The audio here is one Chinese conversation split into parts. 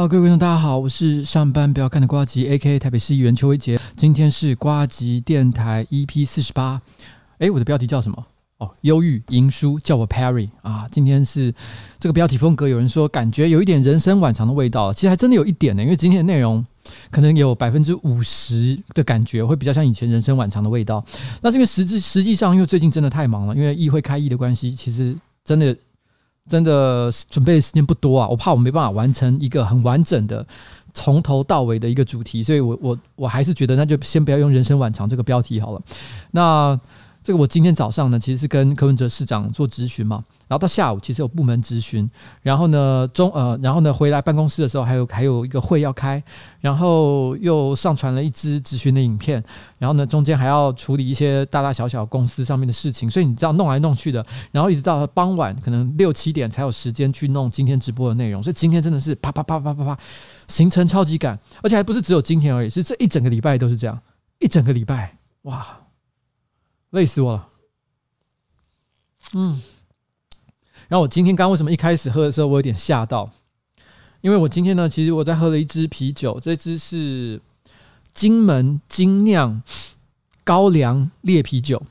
好，各位观众，大家好，我是上班不要看的瓜吉，A.K.A. 台北市议员邱威杰。今天是瓜吉电台 EP 四十八。诶，我的标题叫什么？哦，忧郁赢书，叫我 Perry 啊。今天是这个标题风格，有人说感觉有一点人生晚长的味道，其实还真的有一点呢。因为今天的内容可能有百分之五十的感觉会比较像以前人生晚长的味道。那是因为实质实际上，因为最近真的太忙了，因为议会开议的关系，其实真的。真的准备的时间不多啊，我怕我没办法完成一个很完整的从头到尾的一个主题，所以我我我还是觉得那就先不要用“人生晚长”这个标题好了。那。这个我今天早上呢，其实是跟柯文哲市长做咨询嘛，然后到下午其实有部门咨询，然后呢中呃，然后呢回来办公室的时候还有还有一个会要开，然后又上传了一支咨询的影片，然后呢中间还要处理一些大大小小公司上面的事情，所以你知道弄来弄去的，然后一直到傍晚可能六七点才有时间去弄今天直播的内容，所以今天真的是啪啪啪啪啪啪，行程超级赶，而且还不是只有今天而已，是这一整个礼拜都是这样，一整个礼拜哇。累死我了，嗯，然后我今天刚为什么一开始喝的时候我有点吓到？因为我今天呢，其实我在喝了一支啤酒，这支是金门精酿高粱烈啤酒。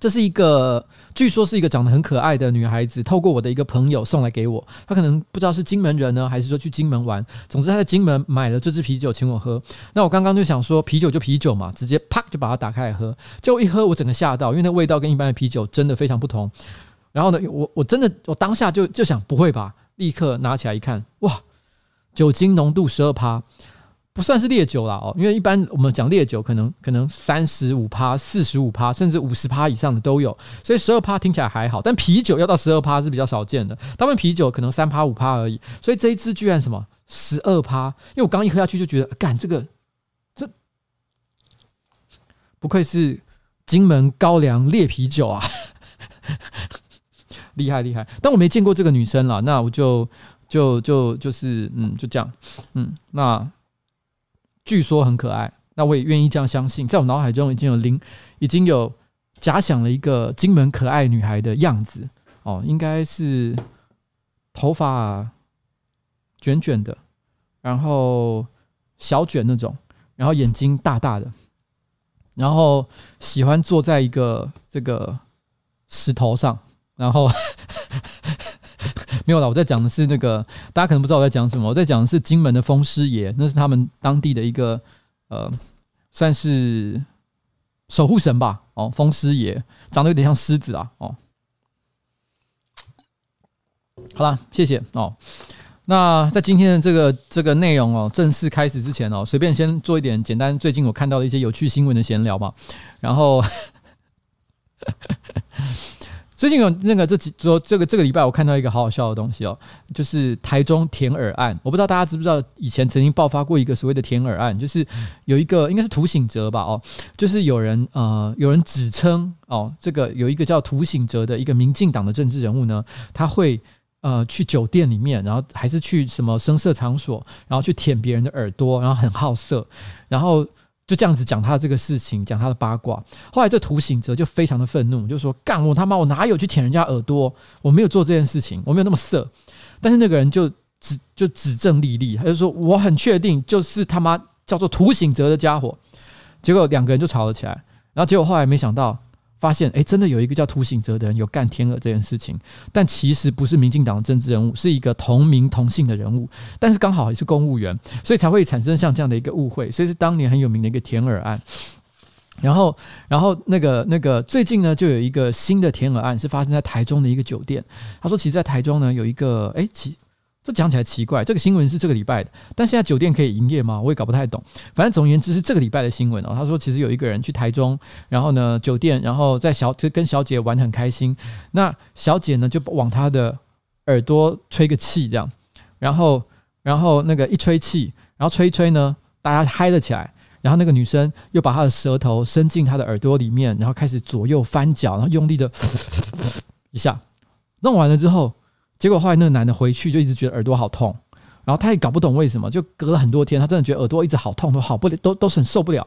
这是一个，据说是一个长得很可爱的女孩子，透过我的一个朋友送来给我。她可能不知道是金门人呢，还是说去金门玩。总之，她在金门买了这支啤酒，请我喝。那我刚刚就想说，啤酒就啤酒嘛，直接啪就把它打开来喝。结果一喝，我整个吓到，因为那味道跟一般的啤酒真的非常不同。然后呢，我我真的我当下就就想，不会吧？立刻拿起来一看，哇，酒精浓度十二趴。不算是烈酒啦哦，因为一般我们讲烈酒，可能可能三十五趴、四十五趴，甚至五十趴以上的都有，所以十二趴听起来还好。但啤酒要到十二趴是比较少见的，他们啤酒可能三趴五趴而已。所以这一支居然什么十二趴？因为我刚一喝下去就觉得，干这个这不愧是金门高粱烈啤酒啊，厉害厉害！但我没见过这个女生啦，那我就就就就是嗯，就这样嗯，那。据说很可爱，那我也愿意这样相信。在我脑海中已经有灵，已经有假想了一个金门可爱女孩的样子哦，应该是头发卷卷的，然后小卷那种，然后眼睛大大的，然后喜欢坐在一个这个石头上，然后 没有了。我在讲的是那个，大家可能不知道我在讲什么。我在讲的是金门的风师爷，那是他们当地的一个呃，算是守护神吧。哦，风师爷长得有点像狮子啊。哦，好啦，谢谢哦。那在今天的这个这个内容哦，正式开始之前哦，随便先做一点简单，最近我看到的一些有趣新闻的闲聊嘛，然后。最近有那个这几周这个这个礼拜我看到一个好好笑的东西哦，就是台中填耳案。我不知道大家知不知道，以前曾经爆发过一个所谓的填耳案，就是有一个应该是涂醒哲吧哦，就是有人呃有人指称哦，这个有一个叫涂醒哲的一个民进党的政治人物呢，他会呃去酒店里面，然后还是去什么声色场所，然后去舔别人的耳朵，然后很好色，然后。就这样子讲他这个事情，讲他的八卦。后来这涂醒者就非常的愤怒，就说：“干我他妈，我哪有去舔人家耳朵？我没有做这件事情，我没有那么色。”但是那个人就指就指证丽丽，他就说：“我很确定，就是他妈叫做涂醒者的家伙。”结果两个人就吵了起来，然后结果后来没想到。发现哎，真的有一个叫涂醒哲的人有干天鹅这件事情，但其实不是民进党的政治人物，是一个同名同姓的人物，但是刚好也是公务员，所以才会产生像这样的一个误会，所以是当年很有名的一个舔耳案。然后，然后那个那个最近呢，就有一个新的舔耳案是发生在台中的一个酒店。他说，其实，在台中呢，有一个哎，其。这讲起来奇怪，这个新闻是这个礼拜的，但现在酒店可以营业吗？我也搞不太懂。反正总而言之是这个礼拜的新闻哦。他说，其实有一个人去台中，然后呢酒店，然后在小就跟小姐玩得很开心。那小姐呢就往他的耳朵吹个气，这样，然后然后那个一吹气，然后吹一吹呢，大家嗨了起来。然后那个女生又把她的舌头伸进他的耳朵里面，然后开始左右翻搅，然后用力的 一下，弄完了之后。结果后来那个男的回去就一直觉得耳朵好痛，然后他也搞不懂为什么，就隔了很多天，他真的觉得耳朵一直好痛，都好不了，都都是很受不了。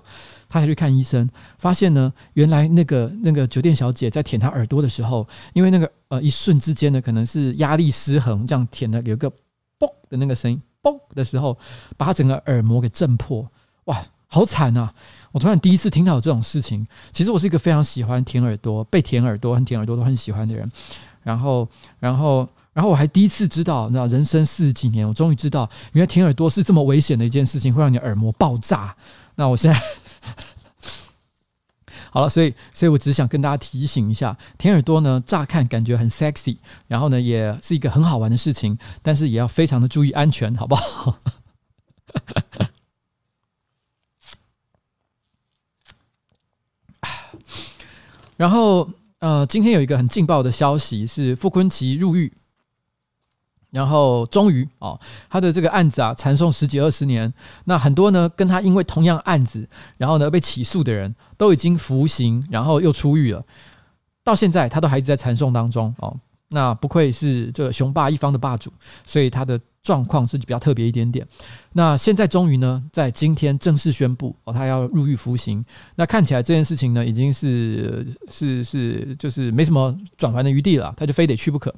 他才去看医生，发现呢，原来那个那个酒店小姐在舔他耳朵的时候，因为那个呃一瞬之间呢，可能是压力失衡，这样舔的有个嘣的那个声音，嘣的时候，把他整个耳膜给震破，哇，好惨啊！我突然第一次听到这种事情。其实我是一个非常喜欢舔耳朵、被舔耳朵、很舔耳朵都很喜欢的人，然后，然后。然后我还第一次知道，你知道，人生四十几年，我终于知道，原来舔耳朵是这么危险的一件事情，会让你耳膜爆炸。那我现在 好了，所以，所以我只想跟大家提醒一下，舔耳朵呢，乍看感觉很 sexy，然后呢，也是一个很好玩的事情，但是也要非常的注意安全，好不好？然后，呃，今天有一个很劲爆的消息是傅崐萁入狱。然后终于哦，他的这个案子啊，缠讼十几二十年，那很多呢跟他因为同样案子，然后呢被起诉的人都已经服刑，然后又出狱了，到现在他都还一直在缠讼当中哦。那不愧是这个雄霸一方的霸主，所以他的。状况是比较特别一点点。那现在终于呢，在今天正式宣布哦，他要入狱服刑。那看起来这件事情呢，已经是是是，就是没什么转圜的余地了，他就非得去不可。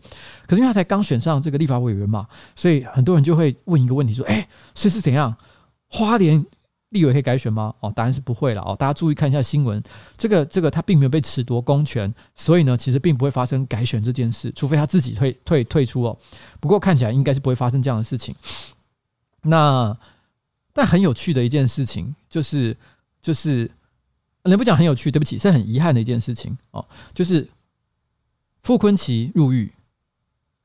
可是因为他才刚选上这个立法委员嘛，所以很多人就会问一个问题说：哎，是是怎样？花莲？立委可以改选吗？哦，答案是不会了哦。大家注意看一下新闻，这个这个他并没有被褫夺公权，所以呢，其实并不会发生改选这件事，除非他自己退退退出哦。不过看起来应该是不会发生这样的事情。那但很有趣的一件事情就是就是，人不讲很有趣，对不起，是很遗憾的一件事情哦。就是傅坤奇入狱，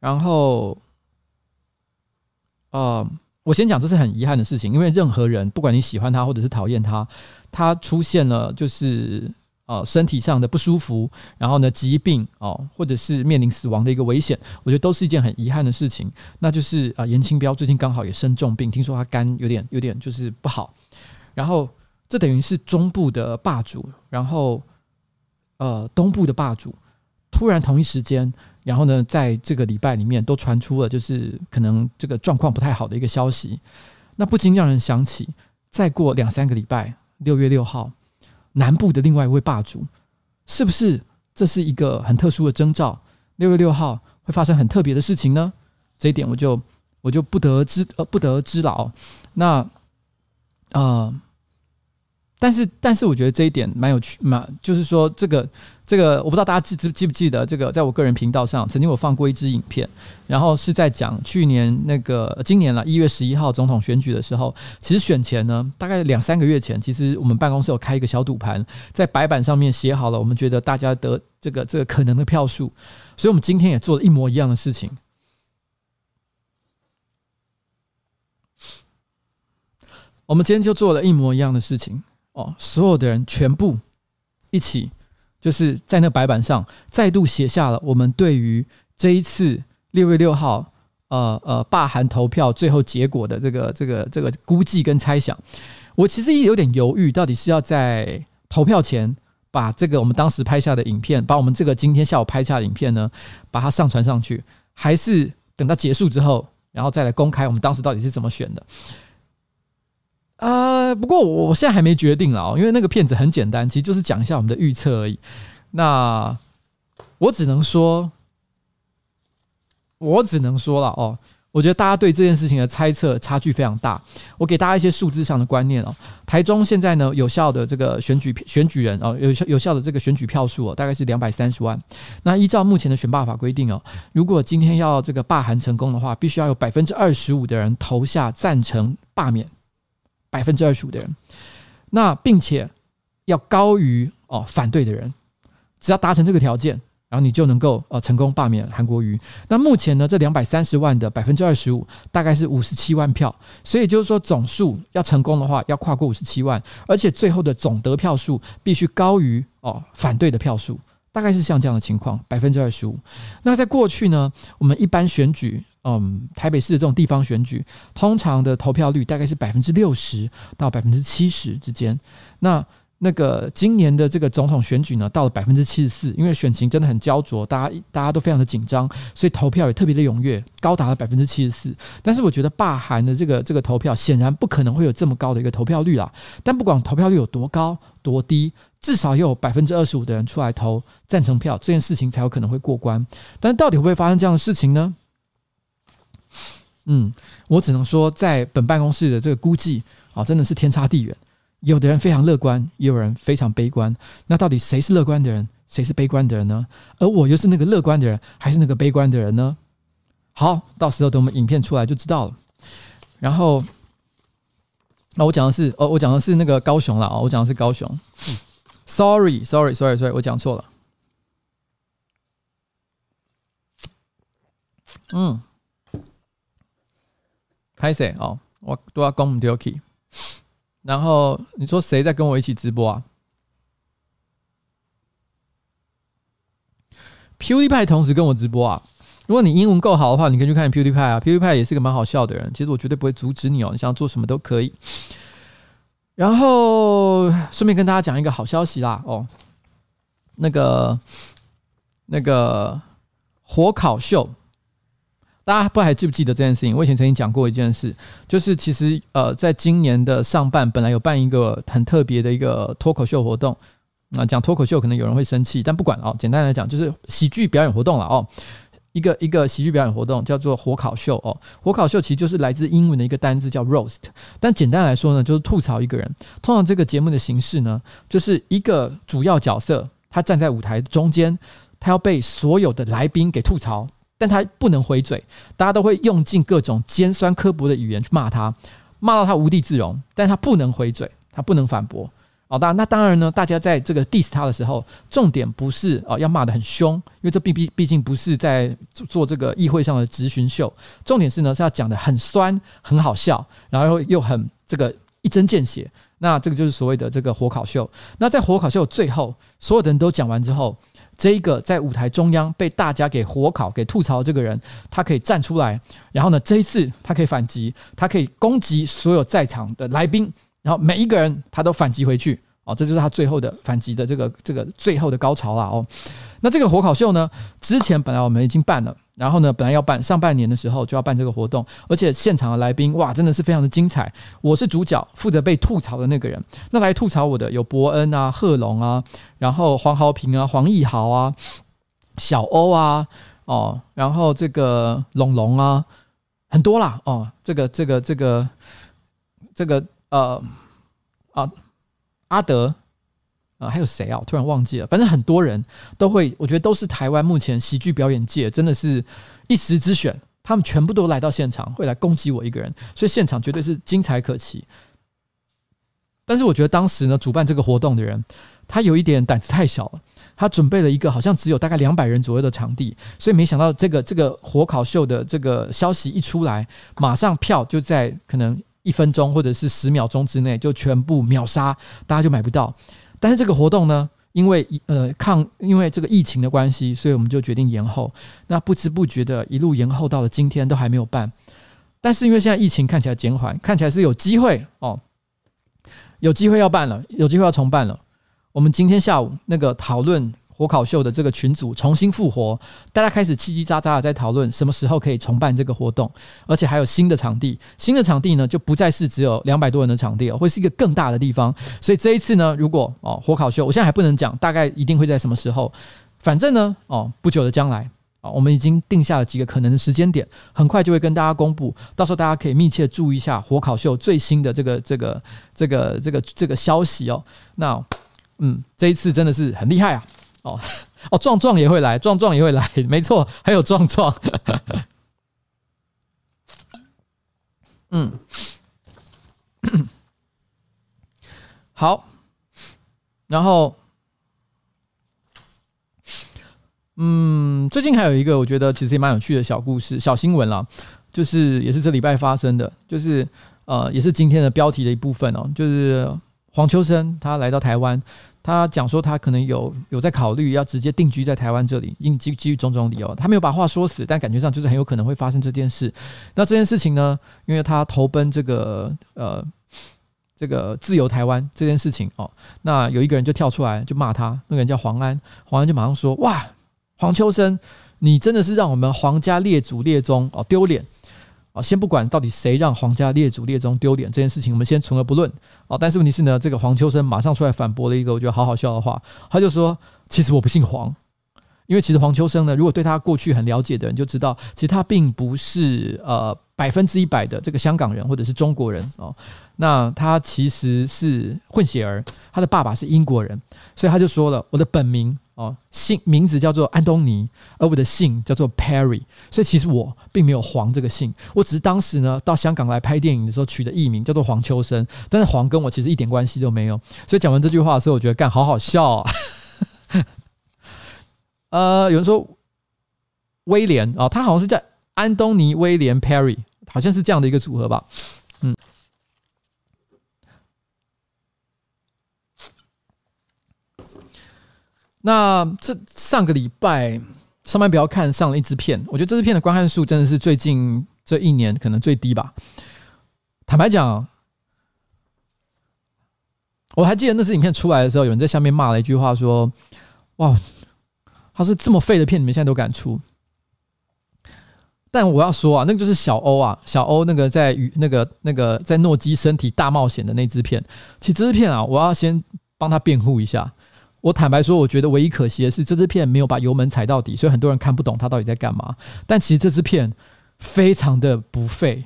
然后，呃。我先讲，这是很遗憾的事情，因为任何人，不管你喜欢他或者是讨厌他，他出现了就是呃身体上的不舒服，然后呢疾病哦，或者是面临死亡的一个危险，我觉得都是一件很遗憾的事情。那就是啊，严清标最近刚好也生重病，听说他肝有点有点就是不好，然后这等于是中部的霸主，然后呃东部的霸主，突然同一时间。然后呢，在这个礼拜里面都传出了，就是可能这个状况不太好的一个消息，那不禁让人想起，再过两三个礼拜，六月六号，南部的另外一位霸主，是不是这是一个很特殊的征兆？六月六号会发生很特别的事情呢？这一点我就我就不得知呃不得知了。那呃。但是，但是我觉得这一点蛮有趣，蛮就是说，这个这个，我不知道大家记记记不记得，这个在我个人频道上曾经我放过一支影片，然后是在讲去年那个今年了一月十一号总统选举的时候，其实选前呢，大概两三个月前，其实我们办公室有开一个小赌盘，在白板上面写好了，我们觉得大家得这个这个可能的票数，所以我们今天也做了一模一样的事情，我们今天就做了一模一样的事情。哦，所有的人全部一起，就是在那白板上再度写下了我们对于这一次六月六号，呃呃，罢韩投票最后结果的这个这个这个估计跟猜想。我其实也有点犹豫，到底是要在投票前把这个我们当时拍下的影片，把我们这个今天下午拍下的影片呢，把它上传上去，还是等到结束之后，然后再来公开我们当时到底是怎么选的。呃，不过我我现在还没决定了哦，因为那个片子很简单，其实就是讲一下我们的预测而已。那我只能说，我只能说了哦。我觉得大家对这件事情的猜测差距非常大。我给大家一些数字上的观念哦。台中现在呢，有效的这个选举选举人哦，有效有效的这个选举票数哦，大概是两百三十万。那依照目前的选罢法规定哦，如果今天要这个罢韩成功的话，必须要有百分之二十五的人投下赞成罢免，百分之二十五的人。那并且要高于哦反对的人，只要达成这个条件。然后你就能够呃成功罢免韩国瑜。那目前呢，这两百三十万的百分之二十五，大概是五十七万票。所以就是说，总数要成功的话，要跨过五十七万，而且最后的总得票数必须高于哦反对的票数，大概是像这样的情况，百分之二十五。那在过去呢，我们一般选举，嗯，台北市的这种地方选举，通常的投票率大概是百分之六十到百分之七十之间。那那个今年的这个总统选举呢，到了百分之七十四，因为选情真的很焦灼，大家大家都非常的紧张，所以投票也特别的踊跃，高达了百分之七十四。但是我觉得罢韩的这个这个投票显然不可能会有这么高的一个投票率啊。但不管投票率有多高多低，至少也有百分之二十五的人出来投赞成票，这件事情才有可能会过关。但到底会不会发生这样的事情呢？嗯，我只能说，在本办公室的这个估计啊，真的是天差地远。有的人非常乐观，也有人非常悲观。那到底谁是乐观的人，谁是悲观的人呢？而我又是那个乐观的人，还是那个悲观的人呢？好，到时候等我们影片出来就知道了。然后，那我讲的是，哦，我讲的是那个高雄了啊，我讲的是高雄。Sorry，Sorry，Sorry，Sorry，我讲错了。嗯，拍谁哦？我都要讲唔对去。然后你说谁在跟我一起直播啊？Pewy 派同时跟我直播啊！如果你英文够好的话，你可以去看 PewDiePie 啊。PewDiePie 也是个蛮好笑的人，其实我绝对不会阻止你哦，你想做什么都可以。然后顺便跟大家讲一个好消息啦哦，那个那个火烤秀。大家不还记不记得这件事情？我以前曾经讲过一件事，就是其实呃，在今年的上半本来有办一个很特别的一个脱口秀活动。那讲脱口秀可能有人会生气，但不管哦，简单来讲就是喜剧表演活动了哦。一个一个喜剧表演活动叫做火烤秀哦。火烤秀其实就是来自英文的一个单字叫 roast，但简单来说呢，就是吐槽一个人。通常这个节目的形式呢，就是一个主要角色他站在舞台中间，他要被所有的来宾给吐槽。但他不能回嘴，大家都会用尽各种尖酸刻薄的语言去骂他，骂到他无地自容。但他不能回嘴，他不能反驳。哦，当，那当然呢，大家在这个 diss 他的时候，重点不是哦要骂得很凶，因为这毕毕毕竟不是在做这个议会上的质询秀。重点是呢是要讲得很酸，很好笑，然后又很这个一针见血。那这个就是所谓的这个火烤秀。那在火烤秀最后，所有的人都讲完之后。这一个在舞台中央被大家给火烤、给吐槽这个人，他可以站出来，然后呢，这一次他可以反击，他可以攻击所有在场的来宾，然后每一个人他都反击回去，哦，这就是他最后的反击的这个这个最后的高潮了哦。那这个火烤秀呢，之前本来我们已经办了。然后呢，本来要办上半年的时候就要办这个活动，而且现场的来宾哇，真的是非常的精彩。我是主角，负责被吐槽的那个人。那来吐槽我的有伯恩啊、贺龙啊，然后黄豪平啊、黄义豪啊、小欧啊，哦，然后这个龙龙啊，很多啦哦，这个这个这个这个呃啊阿德。啊，还有谁啊？突然忘记了。反正很多人都会，我觉得都是台湾目前喜剧表演界真的是一时之选。他们全部都来到现场，会来攻击我一个人，所以现场绝对是精彩可期。但是我觉得当时呢，主办这个活动的人，他有一点胆子太小了。他准备了一个好像只有大概两百人左右的场地，所以没想到这个这个火烤秀的这个消息一出来，马上票就在可能一分钟或者是十秒钟之内就全部秒杀，大家就买不到。但是这个活动呢，因为呃抗因为这个疫情的关系，所以我们就决定延后。那不知不觉的一路延后到了今天都还没有办。但是因为现在疫情看起来减缓，看起来是有机会哦，有机会要办了，有机会要重办了。我们今天下午那个讨论火烤秀的这个群组重新复活，大家开始叽叽喳喳的在讨论什么时候可以重办这个活动，而且还有新的场地。新的场地呢，就不再是只有两百多人的场地了，会是一个更大的地方。所以这一次呢，如果哦火烤秀，我现在还不能讲大概一定会在什么时候，反正呢哦不久的将来啊，我们已经定下了几个可能的时间点，很快就会跟大家公布，到时候大家可以密切注意一下火烤秀最新的这个这个这个这个这个消息哦。那嗯，这一次真的是很厉害啊！哦 哦，壮壮也会来，壮壮也会来，没错，还有壮壮。嗯，好，然后，嗯，最近还有一个我觉得其实也蛮有趣的小故事、小新闻啦，就是也是这礼拜发生的，就是呃，也是今天的标题的一部分哦，就是黄秋生他来到台湾。他讲说，他可能有有在考虑要直接定居在台湾这里，因基基于种种理由，他没有把话说死，但感觉上就是很有可能会发生这件事。那这件事情呢，因为他投奔这个呃这个自由台湾这件事情哦，那有一个人就跳出来就骂他，那个人叫黄安，黄安就马上说：哇，黄秋生，你真的是让我们黄家列祖列宗哦丢脸。啊，先不管到底谁让皇家列祖列宗丢脸这件事情，我们先存而不论。啊，但是问题是呢，这个黄秋生马上出来反驳了一个我觉得好好笑的话，他就说：“其实我不姓黄，因为其实黄秋生呢，如果对他过去很了解的人就知道，其实他并不是呃百分之一百的这个香港人或者是中国人哦。那他其实是混血儿，他的爸爸是英国人，所以他就说了，我的本名。”哦，姓名字叫做安东尼，而我的姓叫做 Perry，所以其实我并没有黄这个姓，我只是当时呢到香港来拍电影的时候取的艺名叫做黄秋生，但是黄跟我其实一点关系都没有。所以讲完这句话的时候，我觉得干好好笑啊。呃，有人说威廉啊，他好像是叫安东尼威廉 Perry，好像是这样的一个组合吧，嗯。那这上个礼拜上班不要看上了一支片，我觉得这支片的观看数真的是最近这一年可能最低吧。坦白讲，我还记得那支影片出来的时候，有人在下面骂了一句话说：“哇，他是这么废的片，你们现在都敢出？”但我要说啊，那个就是小欧啊，小欧那个在与那个那个在诺基身体大冒险的那支片。其实这支片啊，我要先帮他辩护一下。我坦白说，我觉得唯一可惜的是这支片没有把油门踩到底，所以很多人看不懂他到底在干嘛。但其实这支片非常的不费，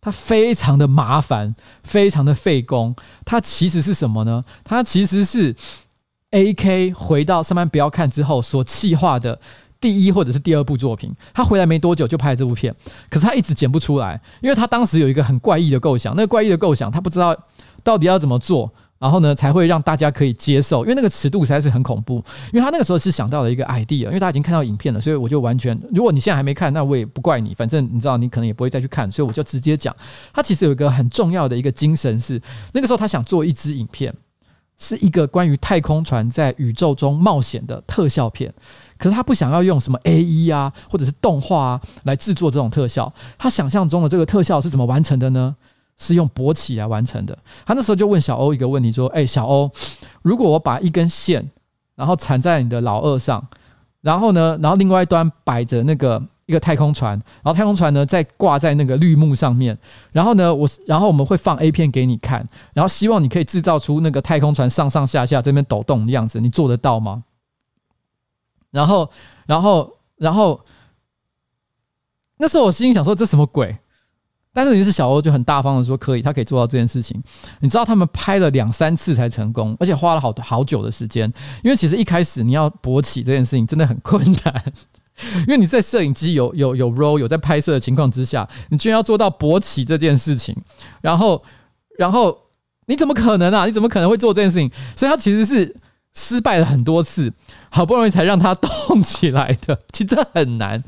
它非常的麻烦，非常的费工。它其实是什么呢？它其实是 AK 回到上班不要看之后所企划的第一或者是第二部作品。他回来没多久就拍了这部片，可是他一直剪不出来，因为他当时有一个很怪异的构想。那个怪异的构想，他不知道到底要怎么做。然后呢，才会让大家可以接受，因为那个尺度实在是很恐怖。因为他那个时候是想到了一个 idea，因为他已经看到影片了，所以我就完全，如果你现在还没看，那我也不怪你，反正你知道，你可能也不会再去看，所以我就直接讲。他其实有一个很重要的一个精神是，那个时候他想做一支影片，是一个关于太空船在宇宙中冒险的特效片，可是他不想要用什么 AE 啊，或者是动画啊来制作这种特效。他想象中的这个特效是怎么完成的呢？是用勃起来完成的。他那时候就问小欧一个问题，说：“哎，小欧，如果我把一根线，然后缠在你的老二上，然后呢，然后另外一端摆着那个一个太空船，然后太空船呢再挂在那个绿幕上面，然后呢，我然后我们会放 A 片给你看，然后希望你可以制造出那个太空船上上下下这边抖动的样子，你做得到吗？”然后，然后，然后，那时候我心想说：“这什么鬼？”但是，于是小欧就很大方的说可以，他可以做到这件事情。你知道他们拍了两三次才成功，而且花了好好久的时间。因为其实一开始你要勃起这件事情真的很困难，因为你在摄影机有有有 roll 有在拍摄的情况之下，你居然要做到勃起这件事情，然后然后你怎么可能啊？你怎么可能会做这件事情？所以他其实是失败了很多次，好不容易才让他动起来的。其实这很难，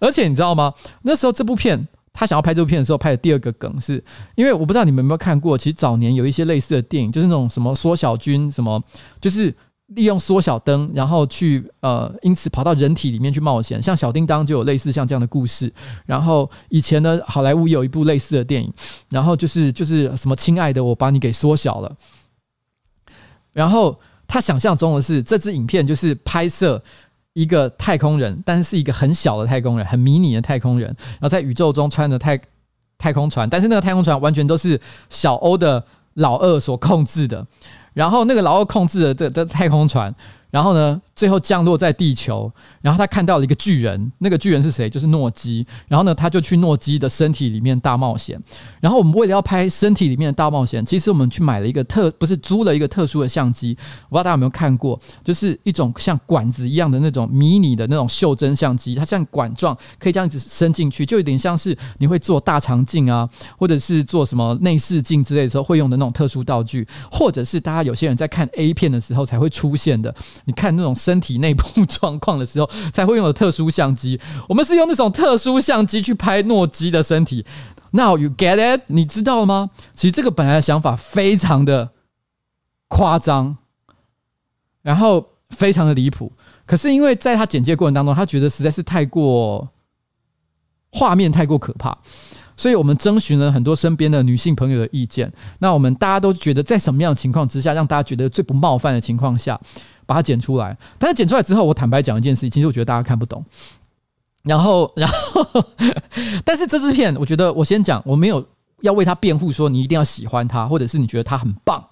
而且你知道吗？那时候这部片。他想要拍这部片的时候，拍的第二个梗是，因为我不知道你们有没有看过，其实早年有一些类似的电影，就是那种什么缩小军，什么就是利用缩小灯，然后去呃，因此跑到人体里面去冒险，像小叮当就有类似像这样的故事。然后以前呢，好莱坞有一部类似的电影，然后就是就是什么亲爱的，我把你给缩小了，然后。他想象中的是这支影片就是拍摄一个太空人，但是是一个很小的太空人，很迷你的太空人，然后在宇宙中穿着太太空船，但是那个太空船完全都是小欧的老二所控制的，然后那个老二控制的这这太空船。然后呢，最后降落在地球，然后他看到了一个巨人，那个巨人是谁？就是诺基。然后呢，他就去诺基的身体里面大冒险。然后我们为了要拍身体里面的大冒险，其实我们去买了一个特，不是租了一个特殊的相机。我不知道大家有没有看过，就是一种像管子一样的那种迷你的那种袖珍相机，它像管状，可以这样子伸进去，就有点像是你会做大肠镜啊，或者是做什么内视镜之类的时候会用的那种特殊道具，或者是大家有些人在看 A 片的时候才会出现的。你看那种身体内部状况的时候，才会用的特殊相机。我们是用那种特殊相机去拍诺基的身体。Now you get it？你知道吗？其实这个本来的想法非常的夸张，然后非常的离谱。可是因为在他简介过程当中，他觉得实在是太过画面太过可怕。所以我们征询了很多身边的女性朋友的意见。那我们大家都觉得，在什么样的情况之下，让大家觉得最不冒犯的情况下，把它剪出来。但是剪出来之后，我坦白讲一件事情，其实我觉得大家看不懂。然后，然后，但是这支片，我觉得我先讲，我没有要为他辩护，说你一定要喜欢他，或者是你觉得他很棒。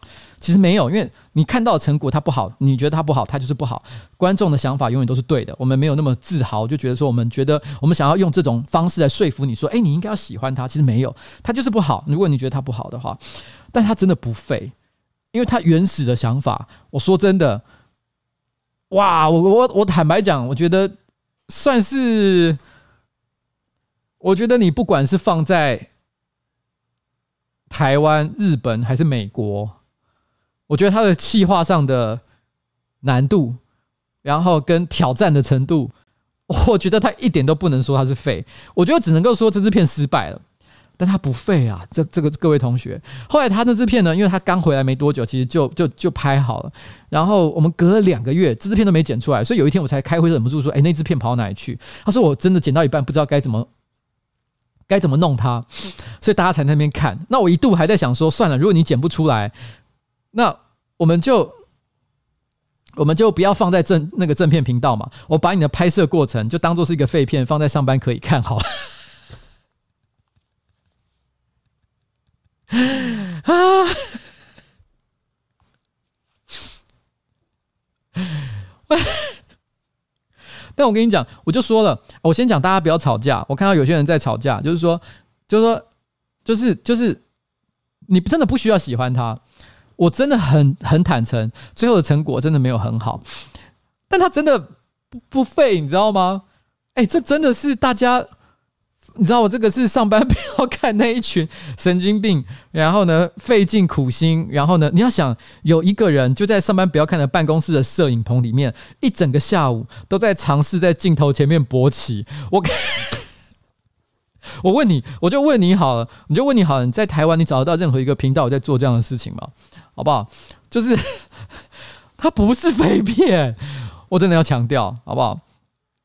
其实没有，因为你看到成果它不好，你觉得它不好，它就是不好。观众的想法永远都是对的。我们没有那么自豪，就觉得说我们觉得我们想要用这种方式来说服你说，哎，你应该要喜欢它。其实没有，它就是不好。如果你觉得它不好的话，但它真的不废，因为它原始的想法。我说真的，哇，我我我坦白讲，我觉得算是，我觉得你不管是放在台湾、日本还是美国。我觉得他的气化上的难度，然后跟挑战的程度，我觉得他一点都不能说他是废，我觉得只能够说这支片失败了，但他不废啊！这这个各位同学，后来他那支片呢，因为他刚回来没多久，其实就就就拍好了，然后我们隔了两个月，这支片都没剪出来，所以有一天我才开会忍不住说：“哎，那支片跑到哪里去？”他说：“我真的剪到一半，不知道该怎么该怎么弄它，所以大家才在那边看。”那我一度还在想说：“算了，如果你剪不出来。”那我们就我们就不要放在正那个正片频道嘛，我把你的拍摄过程就当做是一个废片，放在上班可以看好了。啊！但我跟你讲，我就说了，我先讲大家不要吵架。我看到有些人在吵架，就是说，就是说，就是就是，你真的不需要喜欢他。我真的很很坦诚，最后的成果真的没有很好，但他真的不不废，你知道吗？哎，这真的是大家，你知道我这个是上班不要看那一群神经病，然后呢费尽苦心，然后呢你要想有一个人就在上班不要看的办公室的摄影棚里面，一整个下午都在尝试在镜头前面勃起，我。我问你，我就问你好了，你就问你好了，你在台湾你找得到任何一个频道在做这样的事情吗？好不好？就是 它不是废片，我真的要强调，好不好？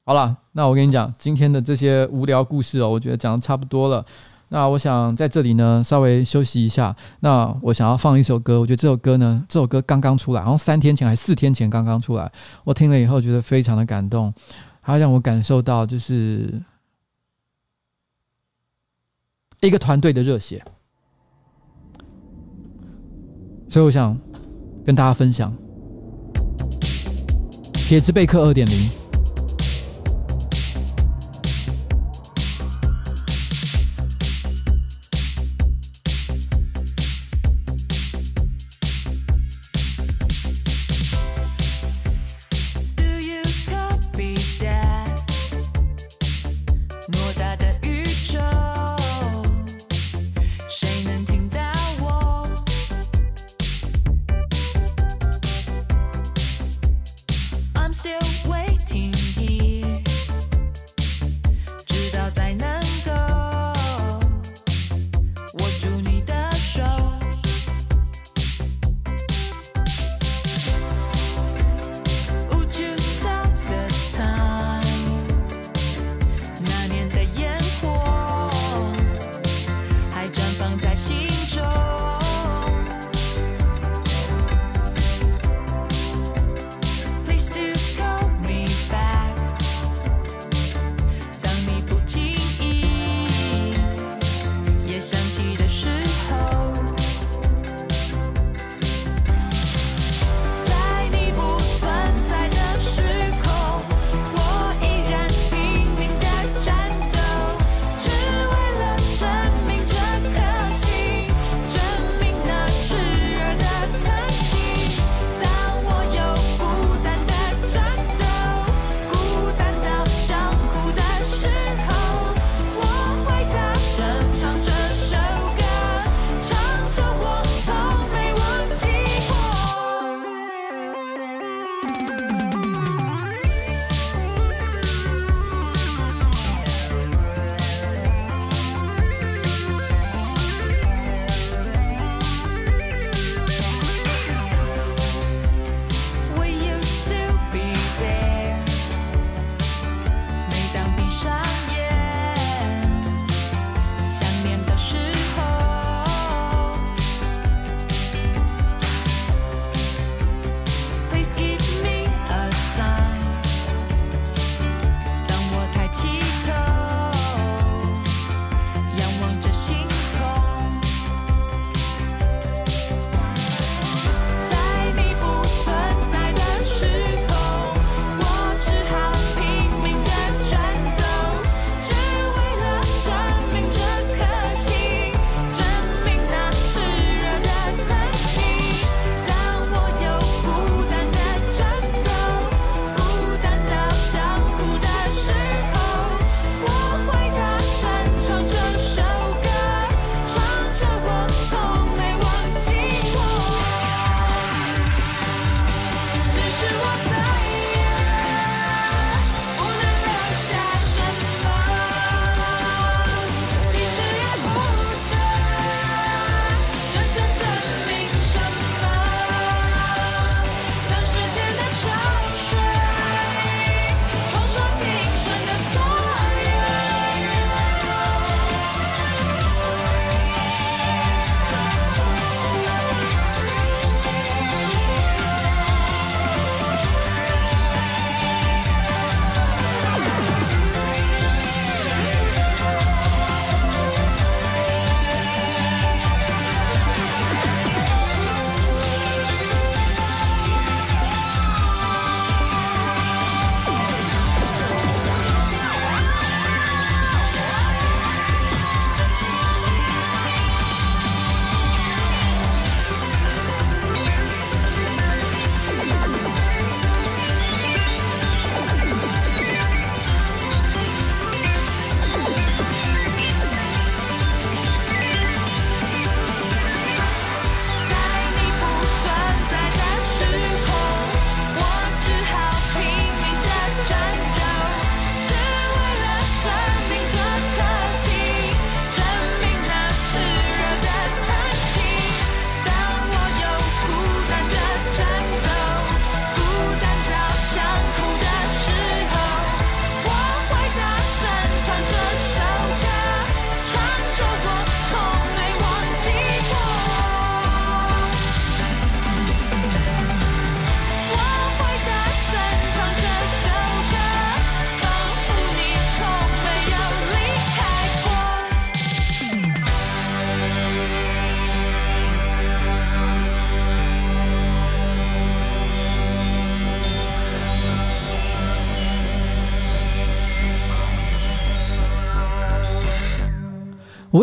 好了，那我跟你讲，今天的这些无聊故事哦，我觉得讲的差不多了。那我想在这里呢稍微休息一下。那我想要放一首歌，我觉得这首歌呢，这首歌刚刚出来，然后三天前还四天前刚刚出来，我听了以后觉得非常的感动，它让我感受到就是。一个团队的热血，所以我想跟大家分享《铁之贝克二点零》。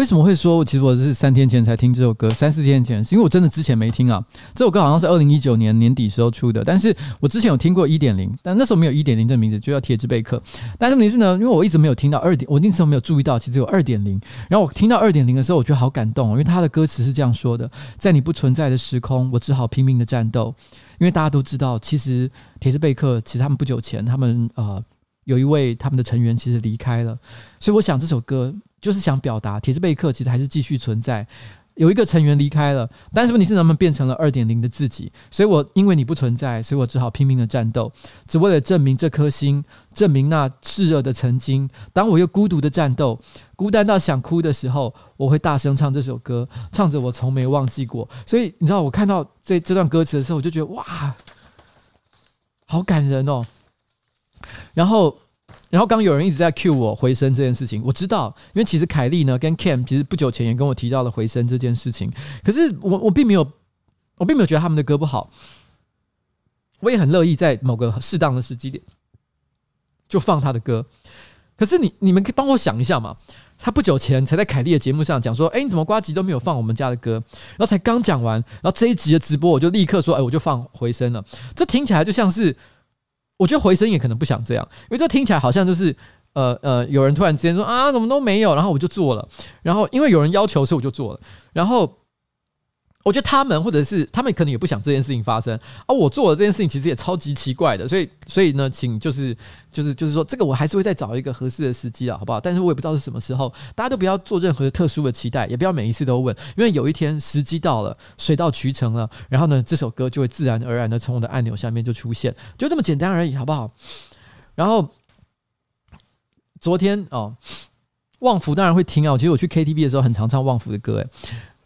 为什么会说，其实我是三天前才听这首歌，三四天前，是因为我真的之前没听啊。这首歌好像是二零一九年年底时候出的，但是我之前有听过一点零，但那时候没有一点零这个名字，就叫铁之贝克。但是问题是呢，因为我一直没有听到二点，我那时候没有注意到，其实有二点零。然后我听到二点零的时候，我觉得好感动，因为他的歌词是这样说的：在你不存在的时空，我只好拼命的战斗。因为大家都知道，其实铁之贝克其实他们不久前，他们呃有一位他们的成员其实离开了，所以我想这首歌。就是想表达，铁之贝克其实还是继续存在。有一个成员离开了，但是问题是，他们变成了二点零的自己。所以我因为你不存在，所以我只好拼命的战斗，只为了证明这颗心，证明那炽热的曾经。当我又孤独的战斗，孤单到想哭的时候，我会大声唱这首歌，唱着我从没忘记过。所以你知道，我看到这这段歌词的时候，我就觉得哇，好感人哦。然后。然后刚有人一直在 cue 我回声这件事情，我知道，因为其实凯莉呢跟 Cam 其实不久前也跟我提到了回声这件事情，可是我我并没有，我并没有觉得他们的歌不好，我也很乐意在某个适当的时机点就放他的歌。可是你你们可以帮我想一下嘛？他不久前才在凯莉的节目上讲说，哎，你怎么呱吉都没有放我们家的歌？然后才刚讲完，然后这一集的直播我就立刻说，哎，我就放回声了。这听起来就像是。我觉得回声也可能不想这样，因为这听起来好像就是，呃呃，有人突然之间说啊，怎么都没有，然后我就做了，然后因为有人要求，所以我就做了，然后我觉得他们或者是他们可能也不想这件事情发生，而我做的这件事情其实也超级奇怪的，所以所以呢，请就是就是就是说，这个我还是会再找一个合适的时机啊，好不好？但是我也不知道是什么时候，大家都不要做任何的特殊的期待，也不要每一次都问，因为有一天时机到了，水到渠成了，然后呢，这首歌就会自然而然的从我的按钮下面就出现，就这么简单而已，好不好？然后昨天哦，旺福当然会听啊，其实我去 KTV 的时候很常唱旺福的歌，诶。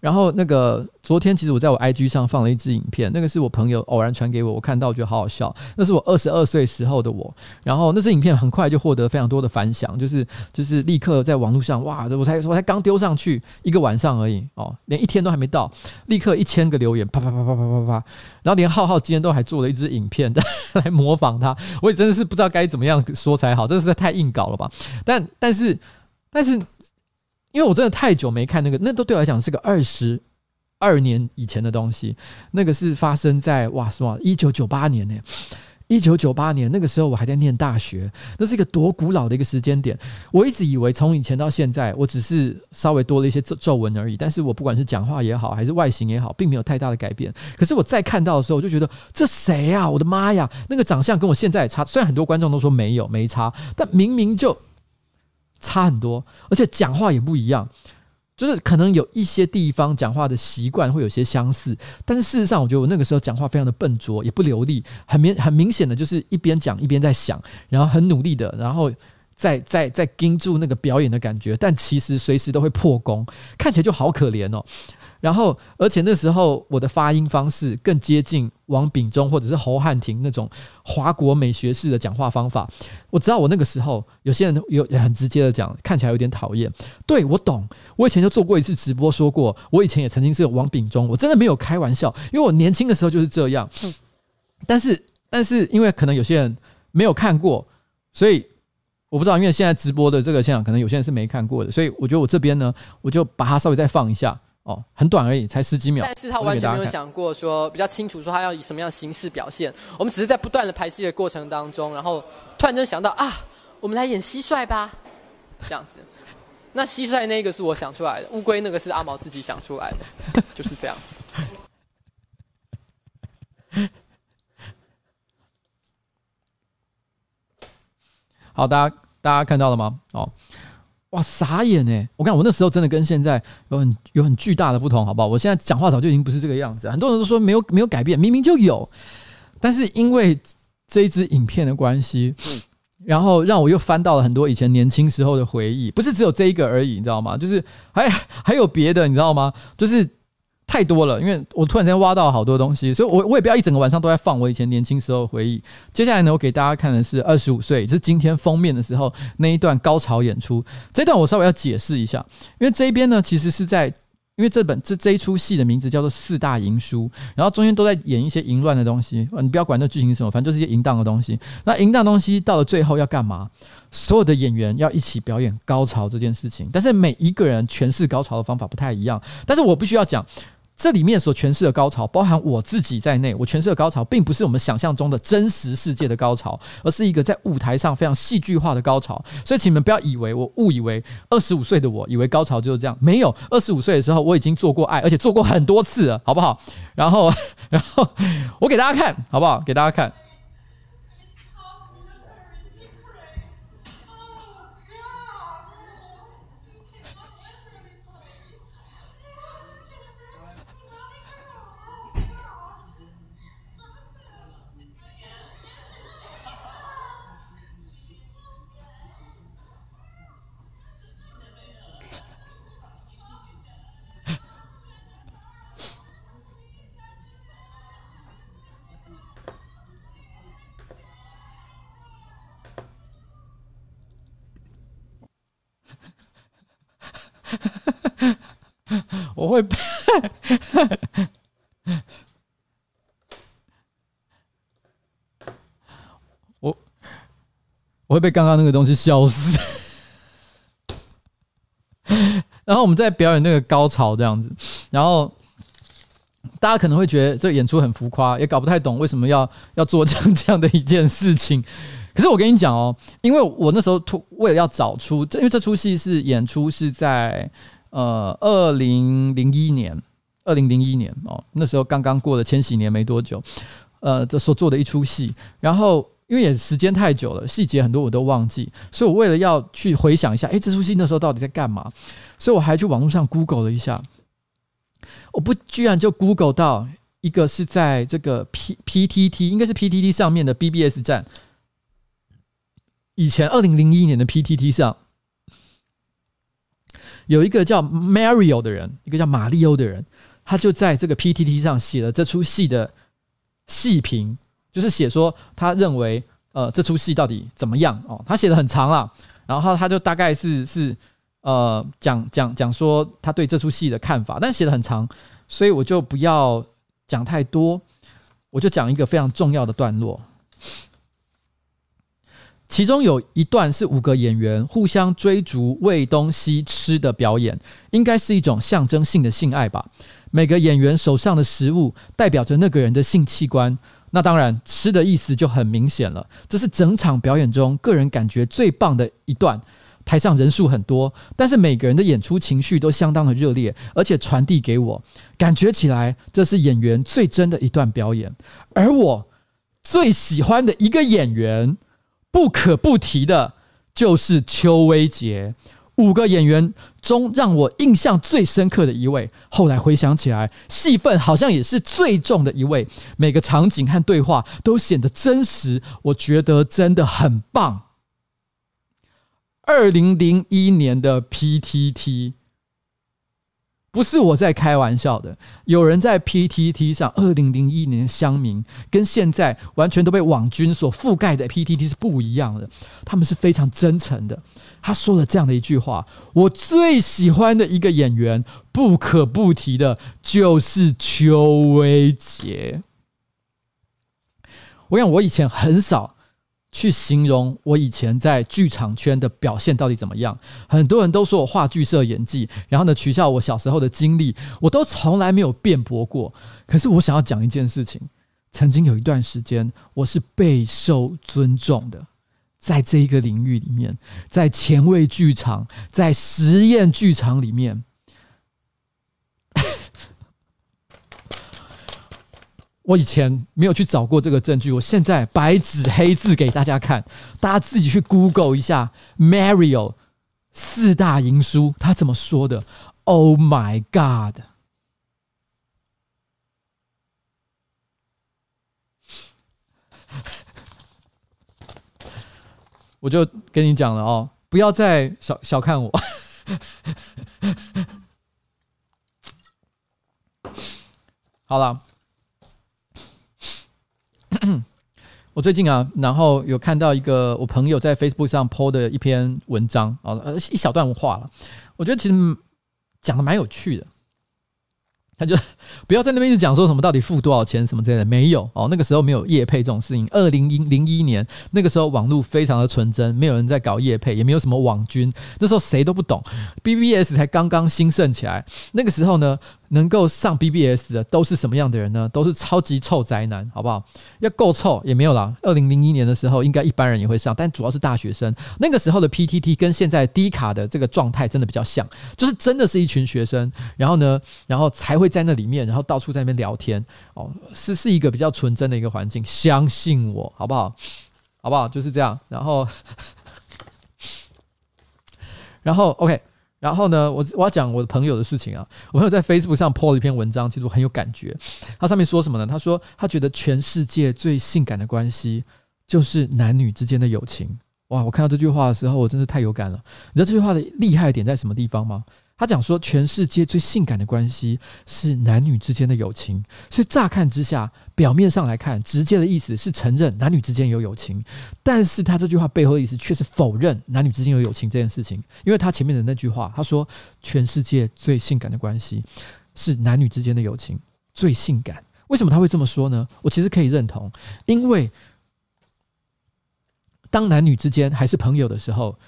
然后那个昨天，其实我在我 IG 上放了一支影片，那个是我朋友偶然传给我，我看到我觉得好好笑。那是我二十二岁时候的我，然后那支影片很快就获得非常多的反响，就是就是立刻在网络上哇，我才我才刚丢上去一个晚上而已哦，连一天都还没到，立刻一千个留言，啪啪啪啪啪啪啪，然后连浩浩今天都还做了一支影片 来模仿他，我也真的是不知道该怎么样说才好，真的是太硬搞了吧？但但是但是。因为我真的太久没看那个，那都对我来讲是个二十二年以前的东西。那个是发生在哇什么一九九八年呢？一九九八年那个时候我还在念大学，那是一个多古老的一个时间点。我一直以为从以前到现在，我只是稍微多了一些皱皱纹而已。但是我不管是讲话也好，还是外形也好，并没有太大的改变。可是我再看到的时候，我就觉得这谁啊？我的妈呀！那个长相跟我现在也差，虽然很多观众都说没有没差，但明明就。差很多，而且讲话也不一样，就是可能有一些地方讲话的习惯会有些相似，但是事实上，我觉得我那个时候讲话非常的笨拙，也不流利，很明很明显的就是一边讲一边在想，然后很努力的，然后在在在盯住那个表演的感觉，但其实随时都会破功，看起来就好可怜哦。然后，而且那时候我的发音方式更接近王炳忠或者是侯汉廷那种华国美学式的讲话方法。我知道我那个时候有些人有很直接的讲，看起来有点讨厌。对，我懂，我以前就做过一次直播，说过我以前也曾经是有王炳忠，我真的没有开玩笑，因为我年轻的时候就是这样。但是，但是因为可能有些人没有看过，所以我不知道，因为现在直播的这个现场，可能有些人是没看过的，所以我觉得我这边呢，我就把它稍微再放一下。哦，很短而已，才十几秒。但是他完全没有想过说比较清楚说他要以什么样的形式表现。我们只是在不断的排戏的过程当中，然后突然间想到啊，我们来演蟋蟀吧，这样子。那蟋蟀那个是我想出来的，乌龟那个是阿毛自己想出来的，就是这样子。好，大家大家看到了吗？哦。哇，傻眼呢！我讲我那时候真的跟现在有很有很巨大的不同，好不好？我现在讲话早就已经不是这个样子，很多人都说没有没有改变，明明就有，但是因为这一支影片的关系，然后让我又翻到了很多以前年轻时候的回忆，不是只有这一个而已，你知道吗？就是还还有别的，你知道吗？就是。太多了，因为我突然间挖到好多东西，所以我我也不要一整个晚上都在放我以前年轻时候的回忆。接下来呢，我给大家看的是二十五岁，是今天封面的时候那一段高潮演出。这段我稍微要解释一下，因为这一边呢，其实是在因为这本这这一出戏的名字叫做《四大淫书》，然后中间都在演一些淫乱的东西。你不要管那剧情什么，反正就是一些淫荡的东西。那淫荡东西到了最后要干嘛？所有的演员要一起表演高潮这件事情，但是每一个人诠释高潮的方法不太一样。但是我必须要讲。这里面所诠释的高潮，包含我自己在内，我诠释的高潮，并不是我们想象中的真实世界的高潮，而是一个在舞台上非常戏剧化的高潮。所以，请你们不要以为我误以为二十五岁的我以为高潮就是这样，没有。二十五岁的时候，我已经做过爱，而且做过很多次了，好不好？然后，然后我给大家看，好不好？给大家看。我会被 我我会被刚刚那个东西笑死。然后我们在表演那个高潮这样子，然后大家可能会觉得这个演出很浮夸，也搞不太懂为什么要要做这样这样的一件事情。可是我跟你讲哦，因为我那时候突为了要找出，因为这出戏是演出是在。呃，二零零一年，二零零一年哦，那时候刚刚过了千禧年没多久，呃，这所做的一出戏，然后因为也时间太久了，细节很多我都忘记，所以我为了要去回想一下，诶，这出戏那时候到底在干嘛？所以我还去网络上 Google 了一下，我不居然就 Google 到一个是在这个 P PTT，应该是 PTT 上面的 BBS 站，以前二零零一年的 PTT 上。有一个叫 Mario 的人，一个叫马里欧的人，他就在这个 PTT 上写了这出戏的戏评，就是写说他认为呃这出戏到底怎么样哦，他写的很长啊，然后他就大概是是呃讲讲讲说他对这出戏的看法，但写的很长，所以我就不要讲太多，我就讲一个非常重要的段落。其中有一段是五个演员互相追逐喂东西吃的表演，应该是一种象征性的性爱吧。每个演员手上的食物代表着那个人的性器官，那当然吃的意思就很明显了。这是整场表演中个人感觉最棒的一段。台上人数很多，但是每个人的演出情绪都相当的热烈，而且传递给我感觉起来，这是演员最真的一段表演。而我最喜欢的一个演员。不可不提的就是邱威杰，五个演员中让我印象最深刻的一位。后来回想起来，戏份好像也是最重的一位。每个场景和对话都显得真实，我觉得真的很棒。二零零一年的 PTT。不是我在开玩笑的，有人在 PTT 上，二零零一年乡民跟现在完全都被网军所覆盖的 PTT 是不一样的，他们是非常真诚的。他说了这样的一句话：“我最喜欢的一个演员，不可不提的就是邱威杰。”我想，我以前很少。去形容我以前在剧场圈的表现到底怎么样？很多人都说我话剧社演技，然后呢，取笑我小时候的经历，我都从来没有辩驳过。可是我想要讲一件事情：曾经有一段时间，我是备受尊重的，在这一个领域里面，在前卫剧场，在实验剧场里面。我以前没有去找过这个证据，我现在白纸黑字给大家看，大家自己去 Google 一下 Mario 四大淫书，他怎么说的？Oh my God！我就跟你讲了哦，不要再小小看我。好了。我最近啊，然后有看到一个我朋友在 Facebook 上 po 的一篇文章啊，呃，一小段话了。我觉得其实讲的蛮有趣的。他就 不要在那边一直讲说什么到底付多少钱什么之类的，没有哦，那个时候没有业配这种事情。二零零一年那个时候网络非常的纯真，没有人在搞业配，也没有什么网军，那时候谁都不懂，BBS 才刚刚兴盛起来。那个时候呢，能够上 BBS 的都是什么样的人呢？都是超级臭宅男，好不好？要够臭也没有啦。二零零一年的时候，应该一般人也会上，但主要是大学生。那个时候的 PTT 跟现在低卡的这个状态真的比较像，就是真的是一群学生，然后呢，然后才。会在那里面，然后到处在那边聊天哦，是是一个比较纯真的一个环境，相信我，好不好？好不好？就是这样。然后，然后 OK，然后呢，我我要讲我的朋友的事情啊。我朋友在 Facebook 上 po 了一篇文章，其实我很有感觉。他上面说什么呢？他说他觉得全世界最性感的关系就是男女之间的友情。哇！我看到这句话的时候，我真是太有感了。你知道这句话的厉害点在什么地方吗？他讲说，全世界最性感的关系是男女之间的友情，所以乍看之下，表面上来看，直接的意思是承认男女之间有友情，但是他这句话背后的意思却是否认男女之间有友情这件事情，因为他前面的那句话，他说全世界最性感的关系是男女之间的友情最性感，为什么他会这么说呢？我其实可以认同，因为当男女之间还是朋友的时候。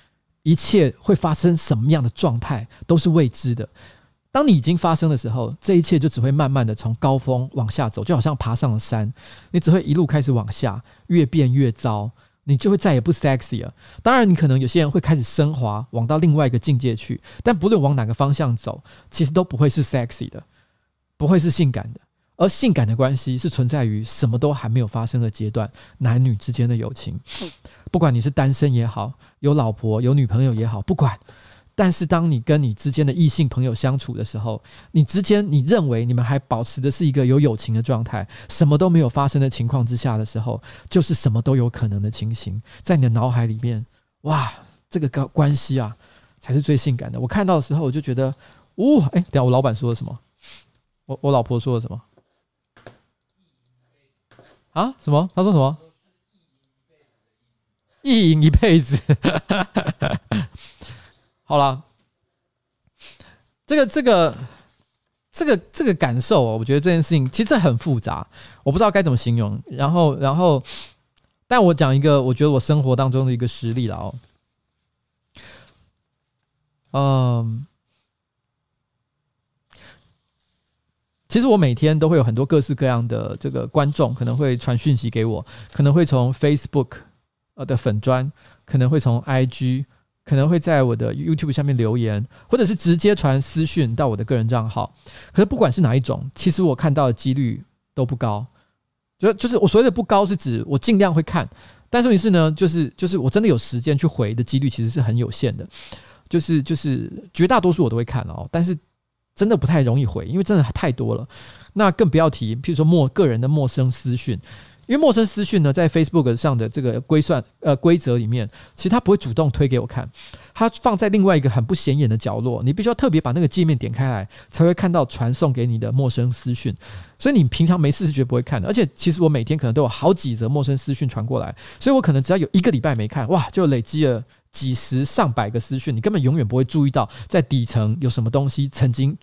一切会发生什么样的状态都是未知的。当你已经发生的时候，这一切就只会慢慢的从高峰往下走，就好像爬上了山，你只会一路开始往下，越变越糟，你就会再也不 sexy 了。当然，你可能有些人会开始升华，往到另外一个境界去，但不论往哪个方向走，其实都不会是 sexy 的，不会是性感的。而性感的关系是存在于什么都还没有发生的阶段，男女之间的友情，不管你是单身也好，有老婆有女朋友也好，不管。但是当你跟你之间的异性朋友相处的时候，你之间你认为你们还保持的是一个有友情的状态，什么都没有发生的情况之下的时候，就是什么都有可能的情形，在你的脑海里面，哇，这个关关系啊，才是最性感的。我看到的时候，我就觉得，呜、哦，哎，等下我老板说了什么？我我老婆说了什么？啊？什么？他说什么？意淫一辈子。好了，这个、这个、这个、这个感受哦，我觉得这件事情其实很复杂，我不知道该怎么形容。然后，然后，但我讲一个我觉得我生活当中的一个实例了哦。嗯。其实我每天都会有很多各式各样的这个观众，可能会传讯息给我，可能会从 Facebook 呃的粉砖，可能会从 IG，可能会在我的 YouTube 下面留言，或者是直接传私讯到我的个人账号。可是不管是哪一种，其实我看到的几率都不高。就就是我所谓的不高，是指我尽量会看，但是问题是呢，就是就是我真的有时间去回的几率其实是很有限的。就是就是绝大多数我都会看哦，但是。真的不太容易回，因为真的太多了。那更不要提，譬如说陌个人的陌生私讯，因为陌生私讯呢，在 Facebook 上的这个规算呃规则里面，其实它不会主动推给我看，它放在另外一个很不显眼的角落，你必须要特别把那个界面点开来，才会看到传送给你的陌生私讯。所以你平常没事是绝不会看的。而且其实我每天可能都有好几则陌生私讯传过来，所以我可能只要有一个礼拜没看，哇，就累积了。几十上百个私讯，你根本永远不会注意到在底层有什么东西曾经